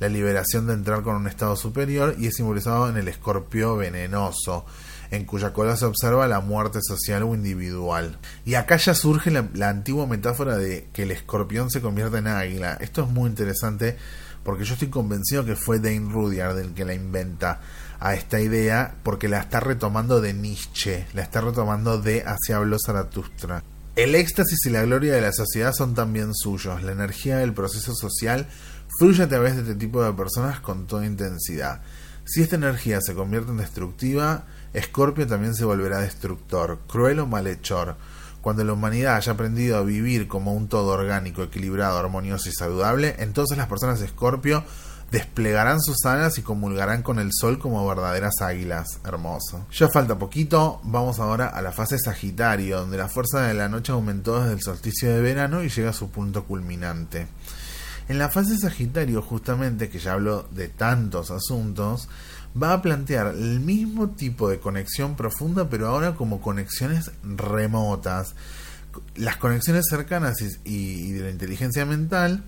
la liberación de entrar con un estado superior y es simbolizado en el escorpio venenoso, en cuya cola se observa la muerte social o individual. Y acá ya surge la, la antigua metáfora de que el escorpión se convierte en águila. Esto es muy interesante porque yo estoy convencido que fue Dane Rudyard el que la inventa a esta idea porque la está retomando de Nietzsche, la está retomando de Hacia habló Zaratustra. El éxtasis y la gloria de la sociedad son también suyos. La energía del proceso social fluye a través de este tipo de personas con toda intensidad. Si esta energía se convierte en destructiva, Escorpio también se volverá destructor, cruel o malhechor. Cuando la humanidad haya aprendido a vivir como un todo orgánico, equilibrado, armonioso y saludable, entonces las personas de Escorpio desplegarán sus alas y comulgarán con el sol como verdaderas águilas. Hermoso. Ya falta poquito, vamos ahora a la fase Sagitario, donde la fuerza de la noche aumentó desde el solsticio de verano y llega a su punto culminante. En la fase Sagitario, justamente, que ya hablo de tantos asuntos, va a plantear el mismo tipo de conexión profunda, pero ahora como conexiones remotas. Las conexiones cercanas y, y de la inteligencia mental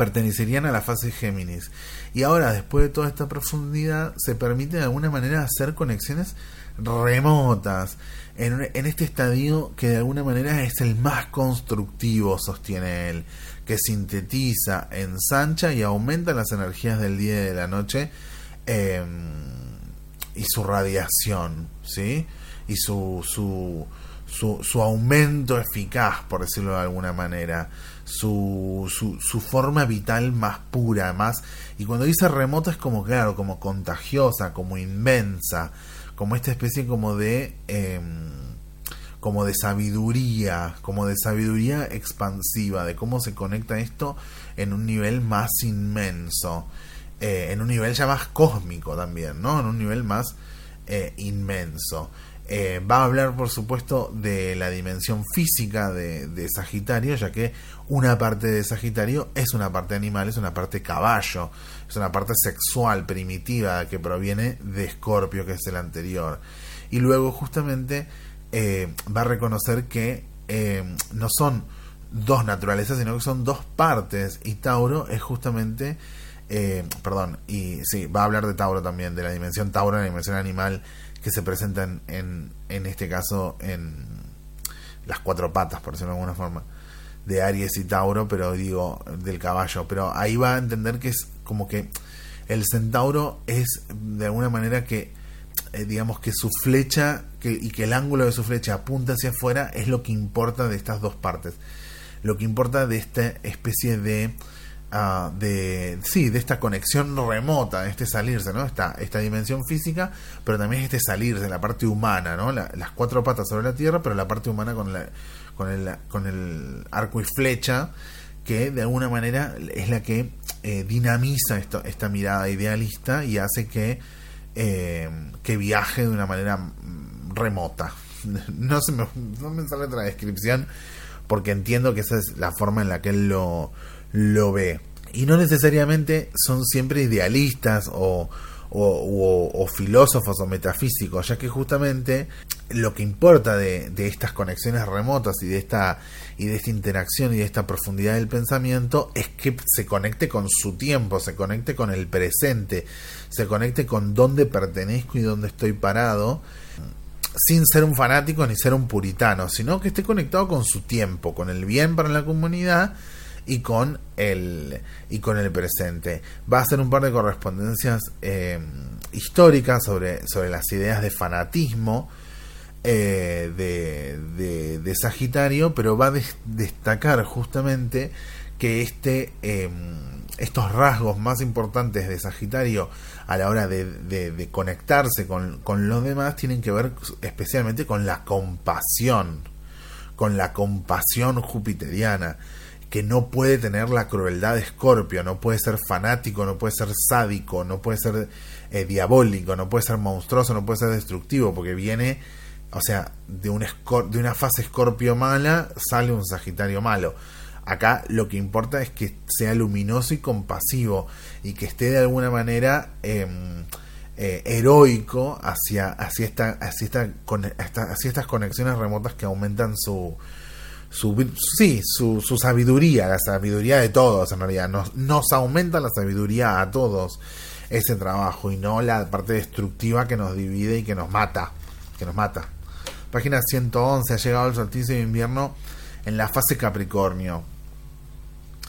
pertenecerían a la fase Géminis. Y ahora, después de toda esta profundidad, se permite de alguna manera hacer conexiones remotas en, este estadio que de alguna manera es el más constructivo, sostiene él, que sintetiza, ensancha y aumenta las energías del día y de la noche em, y su radiación, ¿sí? Y su, su, su, su aumento eficaz, por decirlo de alguna manera, su, su, su, forma vital más pura, más... Y cuando dice remota es como, claro, como contagiosa, como inmensa, como esta especie como de... Em, como de sabiduría, como de sabiduría expansiva, de cómo se conecta esto en un nivel más inmenso, eh, en un nivel ya más cósmico también, ¿no? En un nivel más eh, inmenso. Eh, va a hablar, por supuesto, de la dimensión física de, Sagitario, ya que una parte de Sagitario es una parte animal, es una parte caballo, es una parte sexual primitiva que proviene de Escorpio, que es el anterior. Y luego, justamente, eh, va a reconocer que eh, no son dos naturalezas, sino que son dos partes. Y Tauro es justamente, eh, perdón, y sí, va a hablar de Tauro también, de la dimensión Tauro, la dimensión animal que se presenta en, en, este caso en las cuatro patas, por decirlo de alguna forma, de Aries y Tauro, pero digo, del caballo. Pero ahí va a entender que es como que el centauro es de alguna manera que eh, digamos que su flecha que, y que el ángulo de su flecha apunta hacia afuera es lo que importa de estas dos partes. Lo que importa de esta especie de, uh, de sí, de esta conexión remota, este salirse, ¿no? Esta, esta dimensión física, pero también este salirse, la parte humana, ¿no? las cuatro patas sobre la tierra, pero la parte humana con, la, con, el, con el arco y flecha, que de alguna manera es la que eh, dinamiza esto, esta mirada idealista y hace que eh, que viaje de una manera mm, remota. No, se me, no me sale otra descripción porque entiendo que esa es la forma en la que él lo, lo ve. Y no necesariamente son siempre idealistas o, o, filósofos o metafísicos, ya que justamente lo que importa de, de, estas conexiones remotas y de esta y de esta interacción y de esta profundidad del pensamiento es que se conecte con su tiempo, se conecte con el presente, se conecte con dónde pertenezco y dónde estoy parado, sin ser un fanático ni ser un puritano, sino que esté conectado con su tiempo, con el bien para la comunidad y con el y con el presente. Va a hacer un par de correspondencias eh, históricas sobre, sobre las ideas de fanatismo eh, de, de, Sagitario, pero va a destacar justamente que este em, estos rasgos más importantes de Sagitario a la hora de, de, conectarse con, con, los demás tienen que ver especialmente con la compasión, con la compasión jupiteriana que no puede tener la crueldad de Escorpio, no puede ser fanático, no puede ser sádico, no puede ser eh, diabólico, no puede ser monstruoso, no puede ser destructivo, porque viene, o sea, de, un de una fase Escorpio mala sale un Sagitario malo. Acá lo que importa es que sea luminoso y compasivo y que esté de alguna manera em, eh, heroico hacia, esta, hacia estas conexiones remotas que aumentan su, su, sí, su, su, sabiduría, la sabiduría de todos en realidad. Nos, nos aumenta la sabiduría a todos ese trabajo y no la parte destructiva que nos divide y que nos mata. Que nos mata. Página 111. Ha llegado el solsticio de invierno en la fase Capricornio.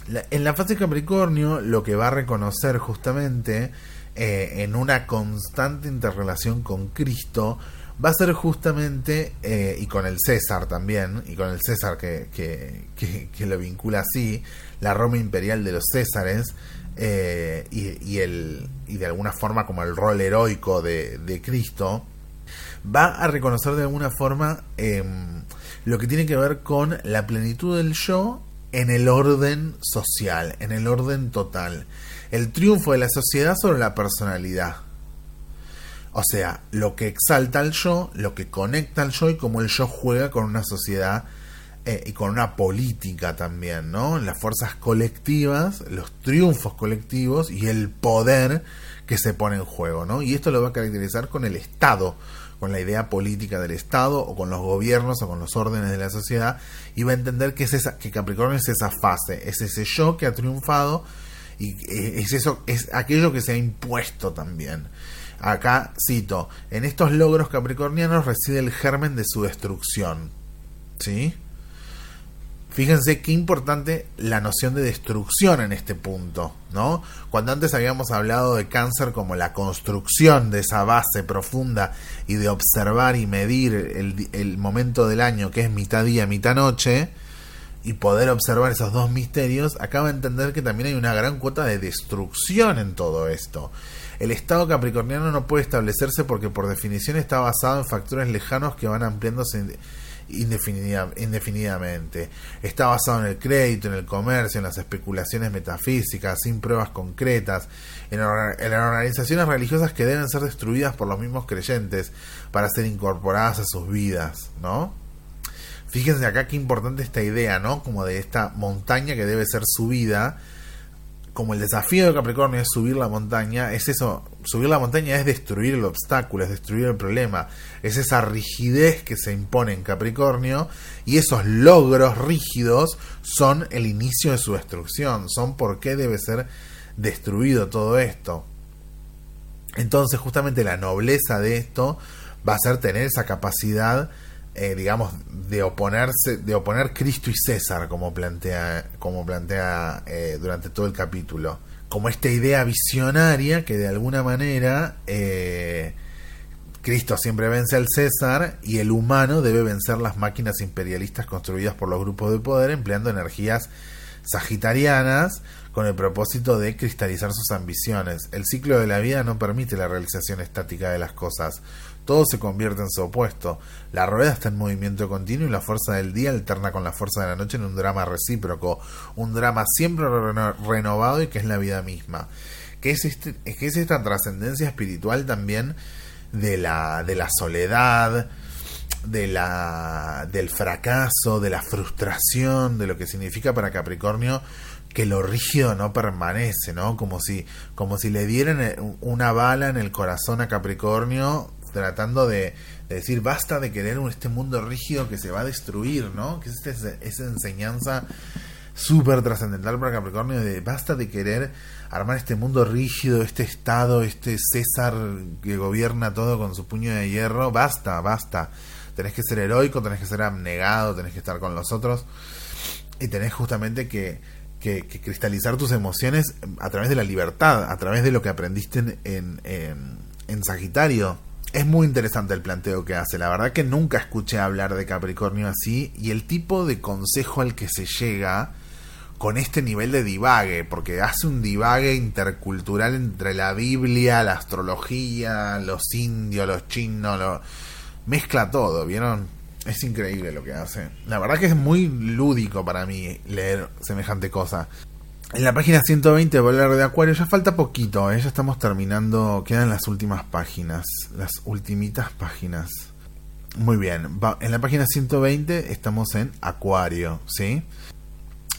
en la fase Capricornio lo que va a reconocer justamente eh, en una constante interrelación con Cristo va a ser justamente, eh, y con el César también, y con el César que, que, lo vincula así, la Roma imperial de los Césares, eh, y, el, y de alguna forma como el rol heroico de, de Cristo, va a reconocer de alguna forma em, lo que tiene que ver con la plenitud del yo en el orden social, en el orden total. El triunfo de la sociedad sobre la personalidad o sea, lo que exalta al yo, lo que conecta al yo y cómo el yo juega con una sociedad eh, y con una política también, ¿no? Las fuerzas colectivas, los triunfos colectivos y el poder que se pone en juego, ¿no? Y esto lo va a caracterizar con el Estado, con la idea política del Estado o con los gobiernos o con los órdenes de la sociedad y va a entender que es esa, que Capricornio es esa fase, es ese yo que ha triunfado y eh, es eso, es aquello que se ha impuesto también. Acá cito, en estos logros capricornianos reside el germen de su destrucción. ¿Sí? Fíjense qué importante la noción de destrucción en este punto, ¿no? Cuando antes habíamos hablado de cáncer como la construcción de esa base profunda y de observar y medir el, momento del año que es mitad día, mitad noche, y poder observar esos dos misterios, acaba de entender que también hay una gran cuota de destrucción en todo esto. El estado capricorniano no puede establecerse porque por definición está basado en factores lejanos que van ampliándose indefinidamente. Está basado en el crédito, en el comercio, en las especulaciones metafísicas, sin pruebas concretas, en, organizaciones religiosas que deben ser destruidas por los mismos creyentes para ser incorporadas a sus vidas, ¿no? Fíjense acá qué importante esta idea, ¿no? Como de esta montaña que debe ser subida como el desafío de Capricornio es subir la montaña, es eso, subir la montaña es destruir el obstáculo, es destruir el problema, es esa rigidez que se impone en Capricornio y esos logros rígidos son el inicio de su destrucción, son por qué debe ser destruido todo esto. Entonces justamente la nobleza de esto va a ser tener esa capacidad eh, digamos, de oponerse, de oponer Cristo y César, como plantea, como plantea eh, durante todo el capítulo, como esta idea visionaria que de alguna manera eh, Cristo siempre vence al César y el humano debe vencer las máquinas imperialistas construidas por los grupos de poder empleando energías sagitarianas con el propósito de cristalizar sus ambiciones. El ciclo de la vida no permite la realización estática de las cosas todo se convierte en su opuesto. La rueda está en movimiento continuo y la fuerza del día alterna con la fuerza de la noche en un drama recíproco, un drama siempre renovado y que es la vida misma. Que es, este, es esta trascendencia espiritual también de la, de la soledad, de la, del fracaso, de la frustración, de lo que significa para Capricornio que lo rígido no permanece, ¿no? Como si, como si le dieran eh, una bala en el corazón a Capricornio tratando de, decir basta de querer este mundo rígido que se va a destruir, ¿no? Que es esa enseñanza súper trascendental para Capricornio de basta de querer armar este mundo rígido, este Estado, este César que gobierna todo con su puño de hierro, basta, basta. Tenés que ser heroico, tenés que ser abnegado, tenés que estar con los otros y tenés justamente que, que, cristalizar tus emociones a través de la libertad, a través de lo que aprendiste en, en, en Sagitario es muy interesante el planteo que hace. La verdad que nunca escuché hablar de Capricornio así y el tipo de consejo al que se llega con este nivel de divague, porque hace un divague intercultural entre la Biblia, la astrología, los indios, los chinos, lo... mezcla todo, ¿vieron? Es increíble lo que hace. La verdad que es muy lúdico para mí leer semejante cosa. En la página 120 de Volar de Acuario ya falta poquito, ¿eh? ya estamos terminando, quedan las últimas páginas, las ultimitas páginas. Muy bien, en la página 120 estamos en Acuario, ¿sí?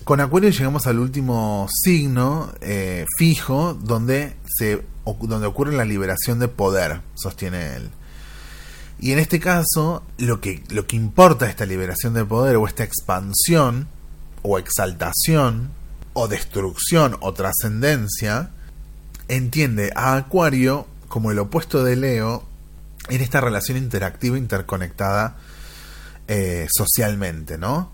Con Acuario llegamos al último signo eh, fijo donde, se, donde ocurre la liberación de poder, sostiene él. Y en este caso, lo que, lo que importa esta liberación de poder o esta expansión o exaltación o destrucción o trascendencia, entiende a Acuario como el opuesto de Leo en esta relación interactiva interconectada eh, socialmente, ¿no?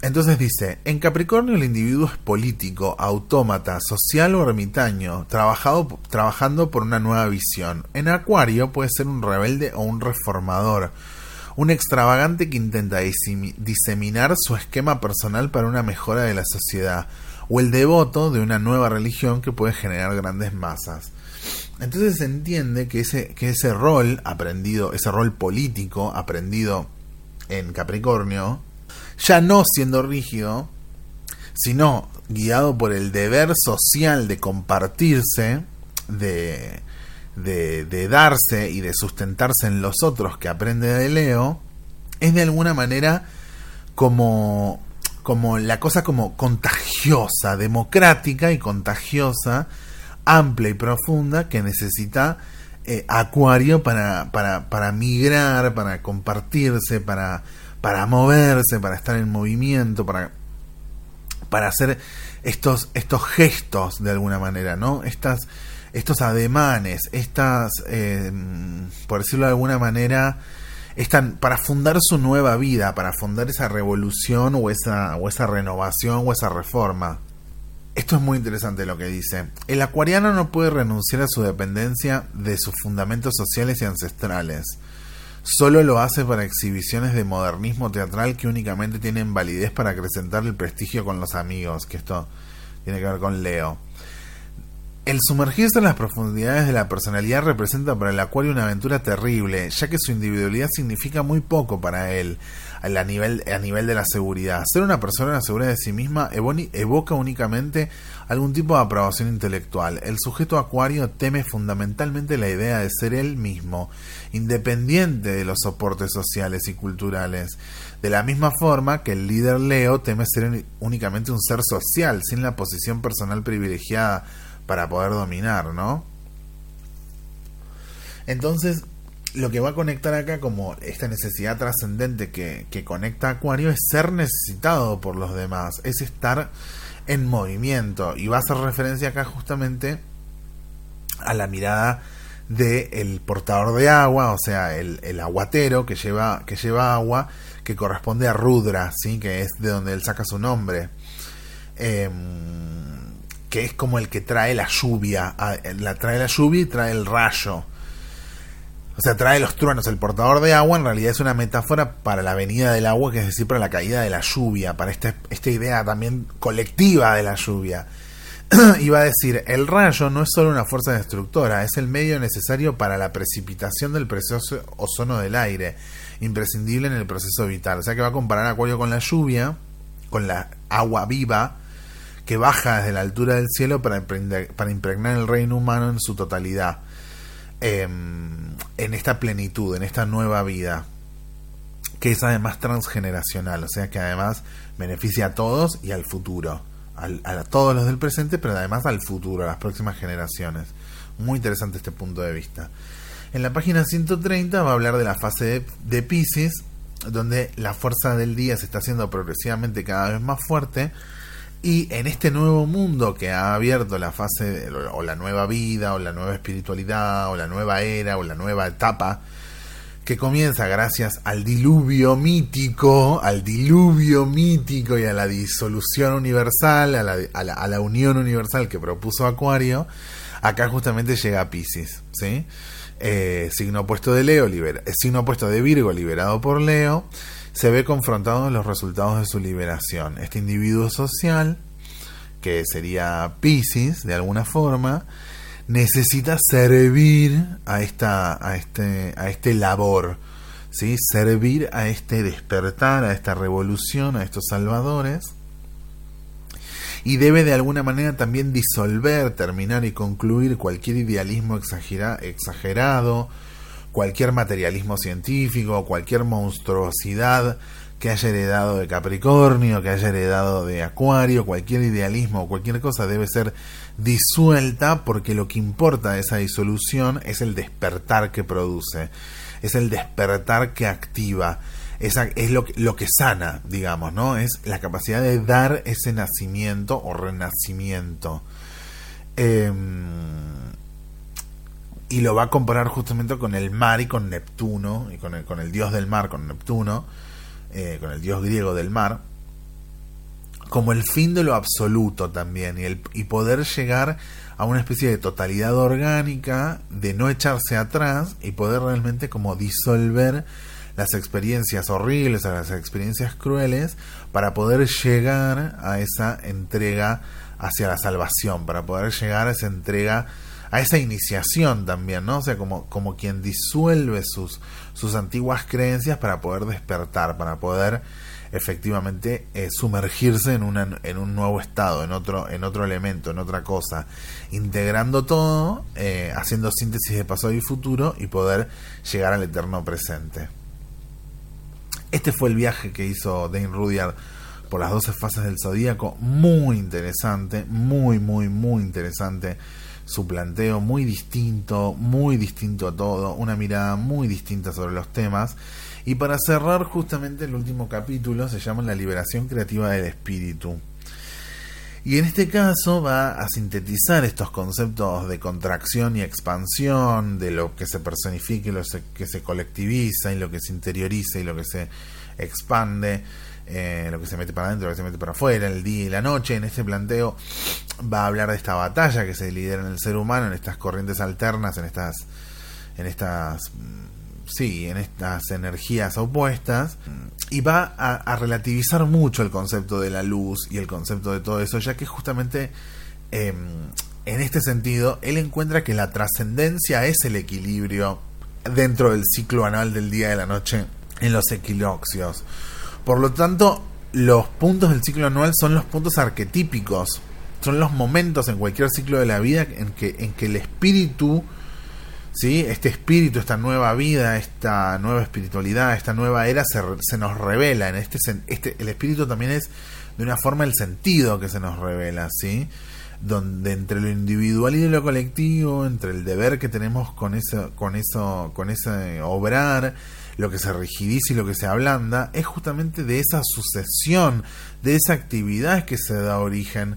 Entonces dice, en Capricornio el individuo es político, autómata, social o ermitaño, trabajado, trabajando por una nueva visión. En Acuario puede ser un rebelde o un reformador, un extravagante que intenta diseminar su esquema personal para una mejora de la sociedad, o el devoto de una nueva religión que puede generar grandes masas. Entonces se entiende que ese, que ese rol aprendido, ese rol político aprendido en Capricornio, ya no siendo rígido, sino guiado por el deber social de compartirse, de, de, de, darse y de sustentarse en los otros que aprende de Leo, es de alguna manera como como la cosa como contagiosa, democrática y contagiosa, amplia y profunda que necesita eh, Acuario para, para, para migrar, para compartirse, para, para moverse, para estar en movimiento, para, para hacer estos, estos gestos de alguna manera, ¿no? Estas, estos ademanes, estas, eh, por decirlo de alguna manera, están para fundar su nueva vida, para fundar esa revolución o esa, o esa renovación o esa reforma. Esto es muy interesante lo que dice. El acuariano no puede renunciar a su dependencia de sus fundamentos sociales y ancestrales. Solo lo hace para exhibiciones de modernismo teatral que únicamente tienen validez para acrecentar el prestigio con los amigos, que esto tiene que ver con Leo. El sumergirse en las profundidades de la personalidad representa para el acuario una aventura terrible, ya que su individualidad significa muy poco para él a nivel, a nivel de la seguridad. Ser una persona segura de sí misma evoca únicamente algún tipo de aprobación intelectual. El sujeto acuario teme fundamentalmente la idea de ser él mismo, independiente de los soportes sociales y culturales. De la misma forma que el líder Leo teme ser únicamente un ser social, sin la posición personal privilegiada para poder dominar, ¿no? Entonces, lo que va a conectar acá como esta necesidad trascendente que, conecta a Acuario es ser necesitado por los demás, es estar en movimiento. Y va a hacer referencia acá justamente a la mirada del el portador de agua, o sea, el, el, aguatero que lleva, que lleva agua, que corresponde a Rudra, ¿sí? que es de donde él saca su nombre. Eh, que es como el que trae la lluvia, la trae la lluvia y trae el rayo. O sea, trae los truenos. El portador de agua en realidad es una metáfora para la venida del agua, que es decir, para la caída de la lluvia, para esta, esta idea también colectiva de la lluvia. Iba a decir, el rayo no es solo una fuerza destructora, es el medio necesario para la precipitación del precioso ozono del aire, imprescindible en el proceso vital. O sea que va a comparar Acuario con la lluvia, con la agua viva, que baja desde la altura del cielo para, para impregnar el reino humano en su totalidad, em, en esta plenitud, en esta nueva vida, que es además transgeneracional, o sea que además beneficia a todos y al futuro, a todos los del presente, pero además al futuro, a las próximas generaciones. Muy interesante este punto de vista. En la página 130 va a hablar de la fase de, de Pisces, donde la fuerza del día se está haciendo progresivamente cada vez más fuerte y en este nuevo mundo que ha abierto la fase, o la nueva vida, o la nueva espiritualidad, o la nueva era, o la nueva etapa, que comienza gracias al diluvio mítico, al diluvio mítico y a la disolución universal, a la, a la, unión universal que propuso Acuario, acá justamente llega Pisces, ¿sí? Eh, signo opuesto de Leo, libera, signo opuesto de Virgo, liberado por Leo, se ve confrontado en los resultados de su liberación. Este individuo social, que sería Pisces de alguna forma, necesita servir a esta a este a este labor, ¿sí? Servir a este despertar, a esta revolución, a estos salvadores. Y debe de alguna manera también disolver, terminar y concluir cualquier idealismo exagerado, cualquier materialismo científico, cualquier monstruosidad que haya heredado de Capricornio, que haya heredado de Acuario, cualquier idealismo o cualquier cosa debe ser disuelta porque lo que importa de esa disolución es el despertar que produce, es el despertar que activa, es, es lo, lo que sana, digamos, ¿no? Es la capacidad de dar ese nacimiento o renacimiento. Eh, y lo va a comparar justamente con el mar y con Neptuno, y con el, con el dios del mar, con Neptuno, eh, con el dios griego del mar, como el fin de lo absoluto también, y, el, y poder llegar a una especie de totalidad orgánica, de no echarse atrás y poder realmente como disolver las experiencias horribles, las experiencias crueles, para poder llegar a esa entrega hacia la salvación, para poder llegar a esa entrega a esa iniciación también, ¿no? O sea, como, como quien disuelve sus, sus antiguas creencias para poder despertar, para poder efectivamente eh, sumergirse en, una, en un nuevo estado, en otro, en otro elemento, en otra cosa, integrando todo, eh, haciendo síntesis de pasado y futuro y poder llegar al eterno presente. Este fue el viaje que hizo Dane Rudyard por las 12 fases del zodíaco, muy interesante, muy, muy, muy interesante su planteo muy distinto, muy distinto a todo, una mirada muy distinta sobre los temas. Y para cerrar justamente el último capítulo se llama La liberación creativa del espíritu. Y en este caso va a sintetizar estos conceptos de contracción y expansión, de lo que se personifica y lo que se colectiviza, y lo que se interioriza y lo que se expande, eh, lo que se mete para adentro, lo que se mete para afuera, el día y la noche. En este planteo va a hablar de esta batalla que se lidera en el ser humano, en estas corrientes alternas, en estas, en estas, sí, en estas energías opuestas, y va a, relativizar mucho el concepto de la luz y el concepto de todo eso, ya que justamente em, en este sentido él encuentra que la trascendencia es el equilibrio dentro del ciclo anual del día y de la noche en los equinoccios. Por lo tanto, los puntos del ciclo anual son los puntos arquetípicos, son los momentos en cualquier ciclo de la vida en que, en que el espíritu, ¿sí? este espíritu, esta nueva vida, esta nueva espiritualidad, esta nueva era se, se nos revela. En este, este, el espíritu también es de una forma el sentido que se nos revela, ¿sí? donde entre lo individual y lo colectivo, entre el deber que tenemos con eso, con eso, con ese obrar, lo que se rigidiza y lo que se ablanda, es justamente de esa sucesión, de esa actividad que se da origen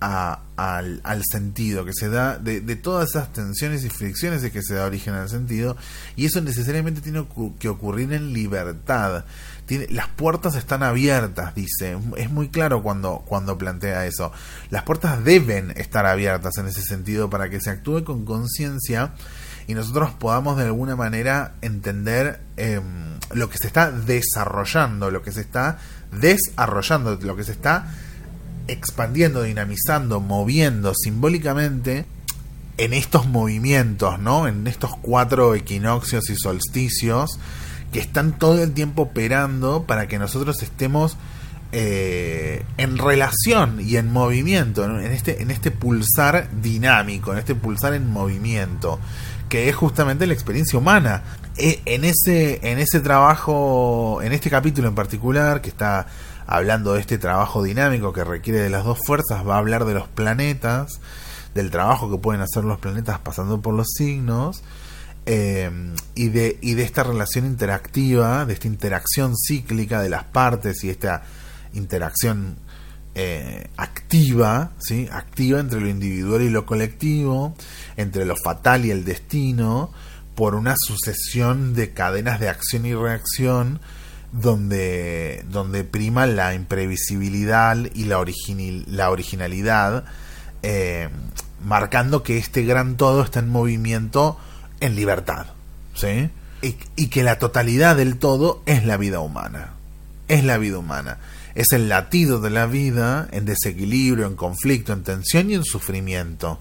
a, al, al, sentido, que se da de, de, todas esas tensiones y fricciones de que se da origen al sentido, y eso necesariamente tiene que ocurrir en libertad. Las puertas están abiertas, dice. Es muy claro cuando, cuando plantea eso. Las puertas deben estar abiertas en ese sentido para que se actúe con conciencia y nosotros podamos de alguna manera entender eh, lo que se está desarrollando, lo que se está desarrollando, lo que se está expandiendo, dinamizando, moviendo simbólicamente en estos movimientos, ¿no? En estos cuatro equinoccios y solsticios que están todo el tiempo operando para que nosotros estemos eh, en relación y en movimiento, en, este, en este pulsar dinámico, en este pulsar en movimiento que es justamente la experiencia humana. E, en ese, en ese trabajo, en este capítulo en particular, que está hablando de este trabajo dinámico que requiere de las dos fuerzas, va a hablar de los planetas, del trabajo que pueden hacer los planetas pasando por los signos, eh, y, de, y de esta relación interactiva, de esta interacción cíclica de las partes y esta interacción eh, activa, ¿sí? activa entre lo individual y lo colectivo, entre lo fatal y el destino, por una sucesión de cadenas de acción y reacción donde, donde prima la imprevisibilidad y la, originalidad, eh, marcando que este gran todo está en movimiento en libertad, ¿sí? y que la totalidad del todo es la vida humana, es la vida humana es el latido de la vida en desequilibrio, en conflicto, en tensión y en sufrimiento.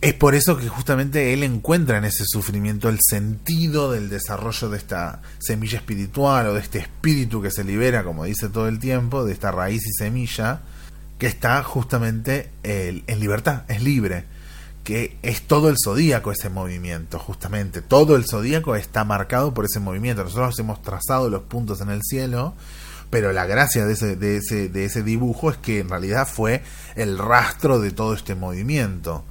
Es por eso que justamente él encuentra en ese sufrimiento el sentido del desarrollo de esta semilla espiritual o de este espíritu que se libera, como dice todo el tiempo, de esta raíz y semilla, que está justamente en libertad, es libre, que es todo el zodíaco ese movimiento, justamente, todo el zodíaco está marcado por ese movimiento. Nosotros hemos trazado los puntos en el cielo pero la gracia de ese, de ese, de ese dibujo es que en realidad fue el rastro de todo este movimiento.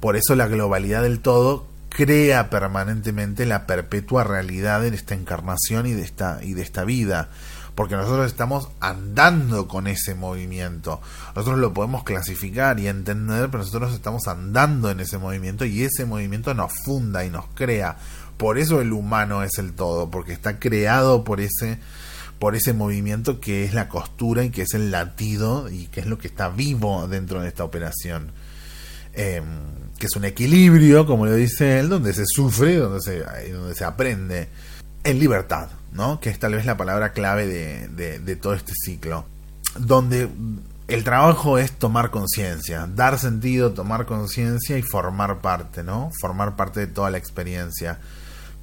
Por eso la globalidad del todo crea permanentemente la perpetua realidad de esta encarnación y de esta, y de esta vida. Porque nosotros estamos andando con ese movimiento. Nosotros lo podemos clasificar y entender, pero nosotros estamos andando en ese movimiento y ese movimiento nos funda y nos crea. Por eso el humano es el todo, porque está creado por ese por ese movimiento que es la costura y que es el latido y que es lo que está vivo dentro de esta operación. Em, que es un equilibrio, como lo dice él, donde se sufre, donde se, donde se aprende en libertad, ¿no? que es tal vez la palabra clave de, de todo este ciclo. Donde el trabajo es tomar conciencia, dar sentido, tomar conciencia y formar parte, ¿no? Formar parte de toda la experiencia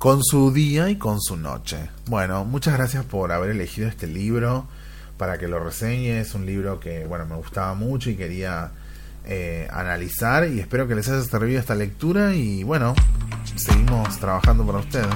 con su día y con su noche. Bueno, muchas gracias por haber elegido este libro para que lo reseñe. Es un libro que, bueno, me gustaba mucho y quería eh, analizar y espero que les haya servido esta lectura y bueno, seguimos trabajando para ustedes.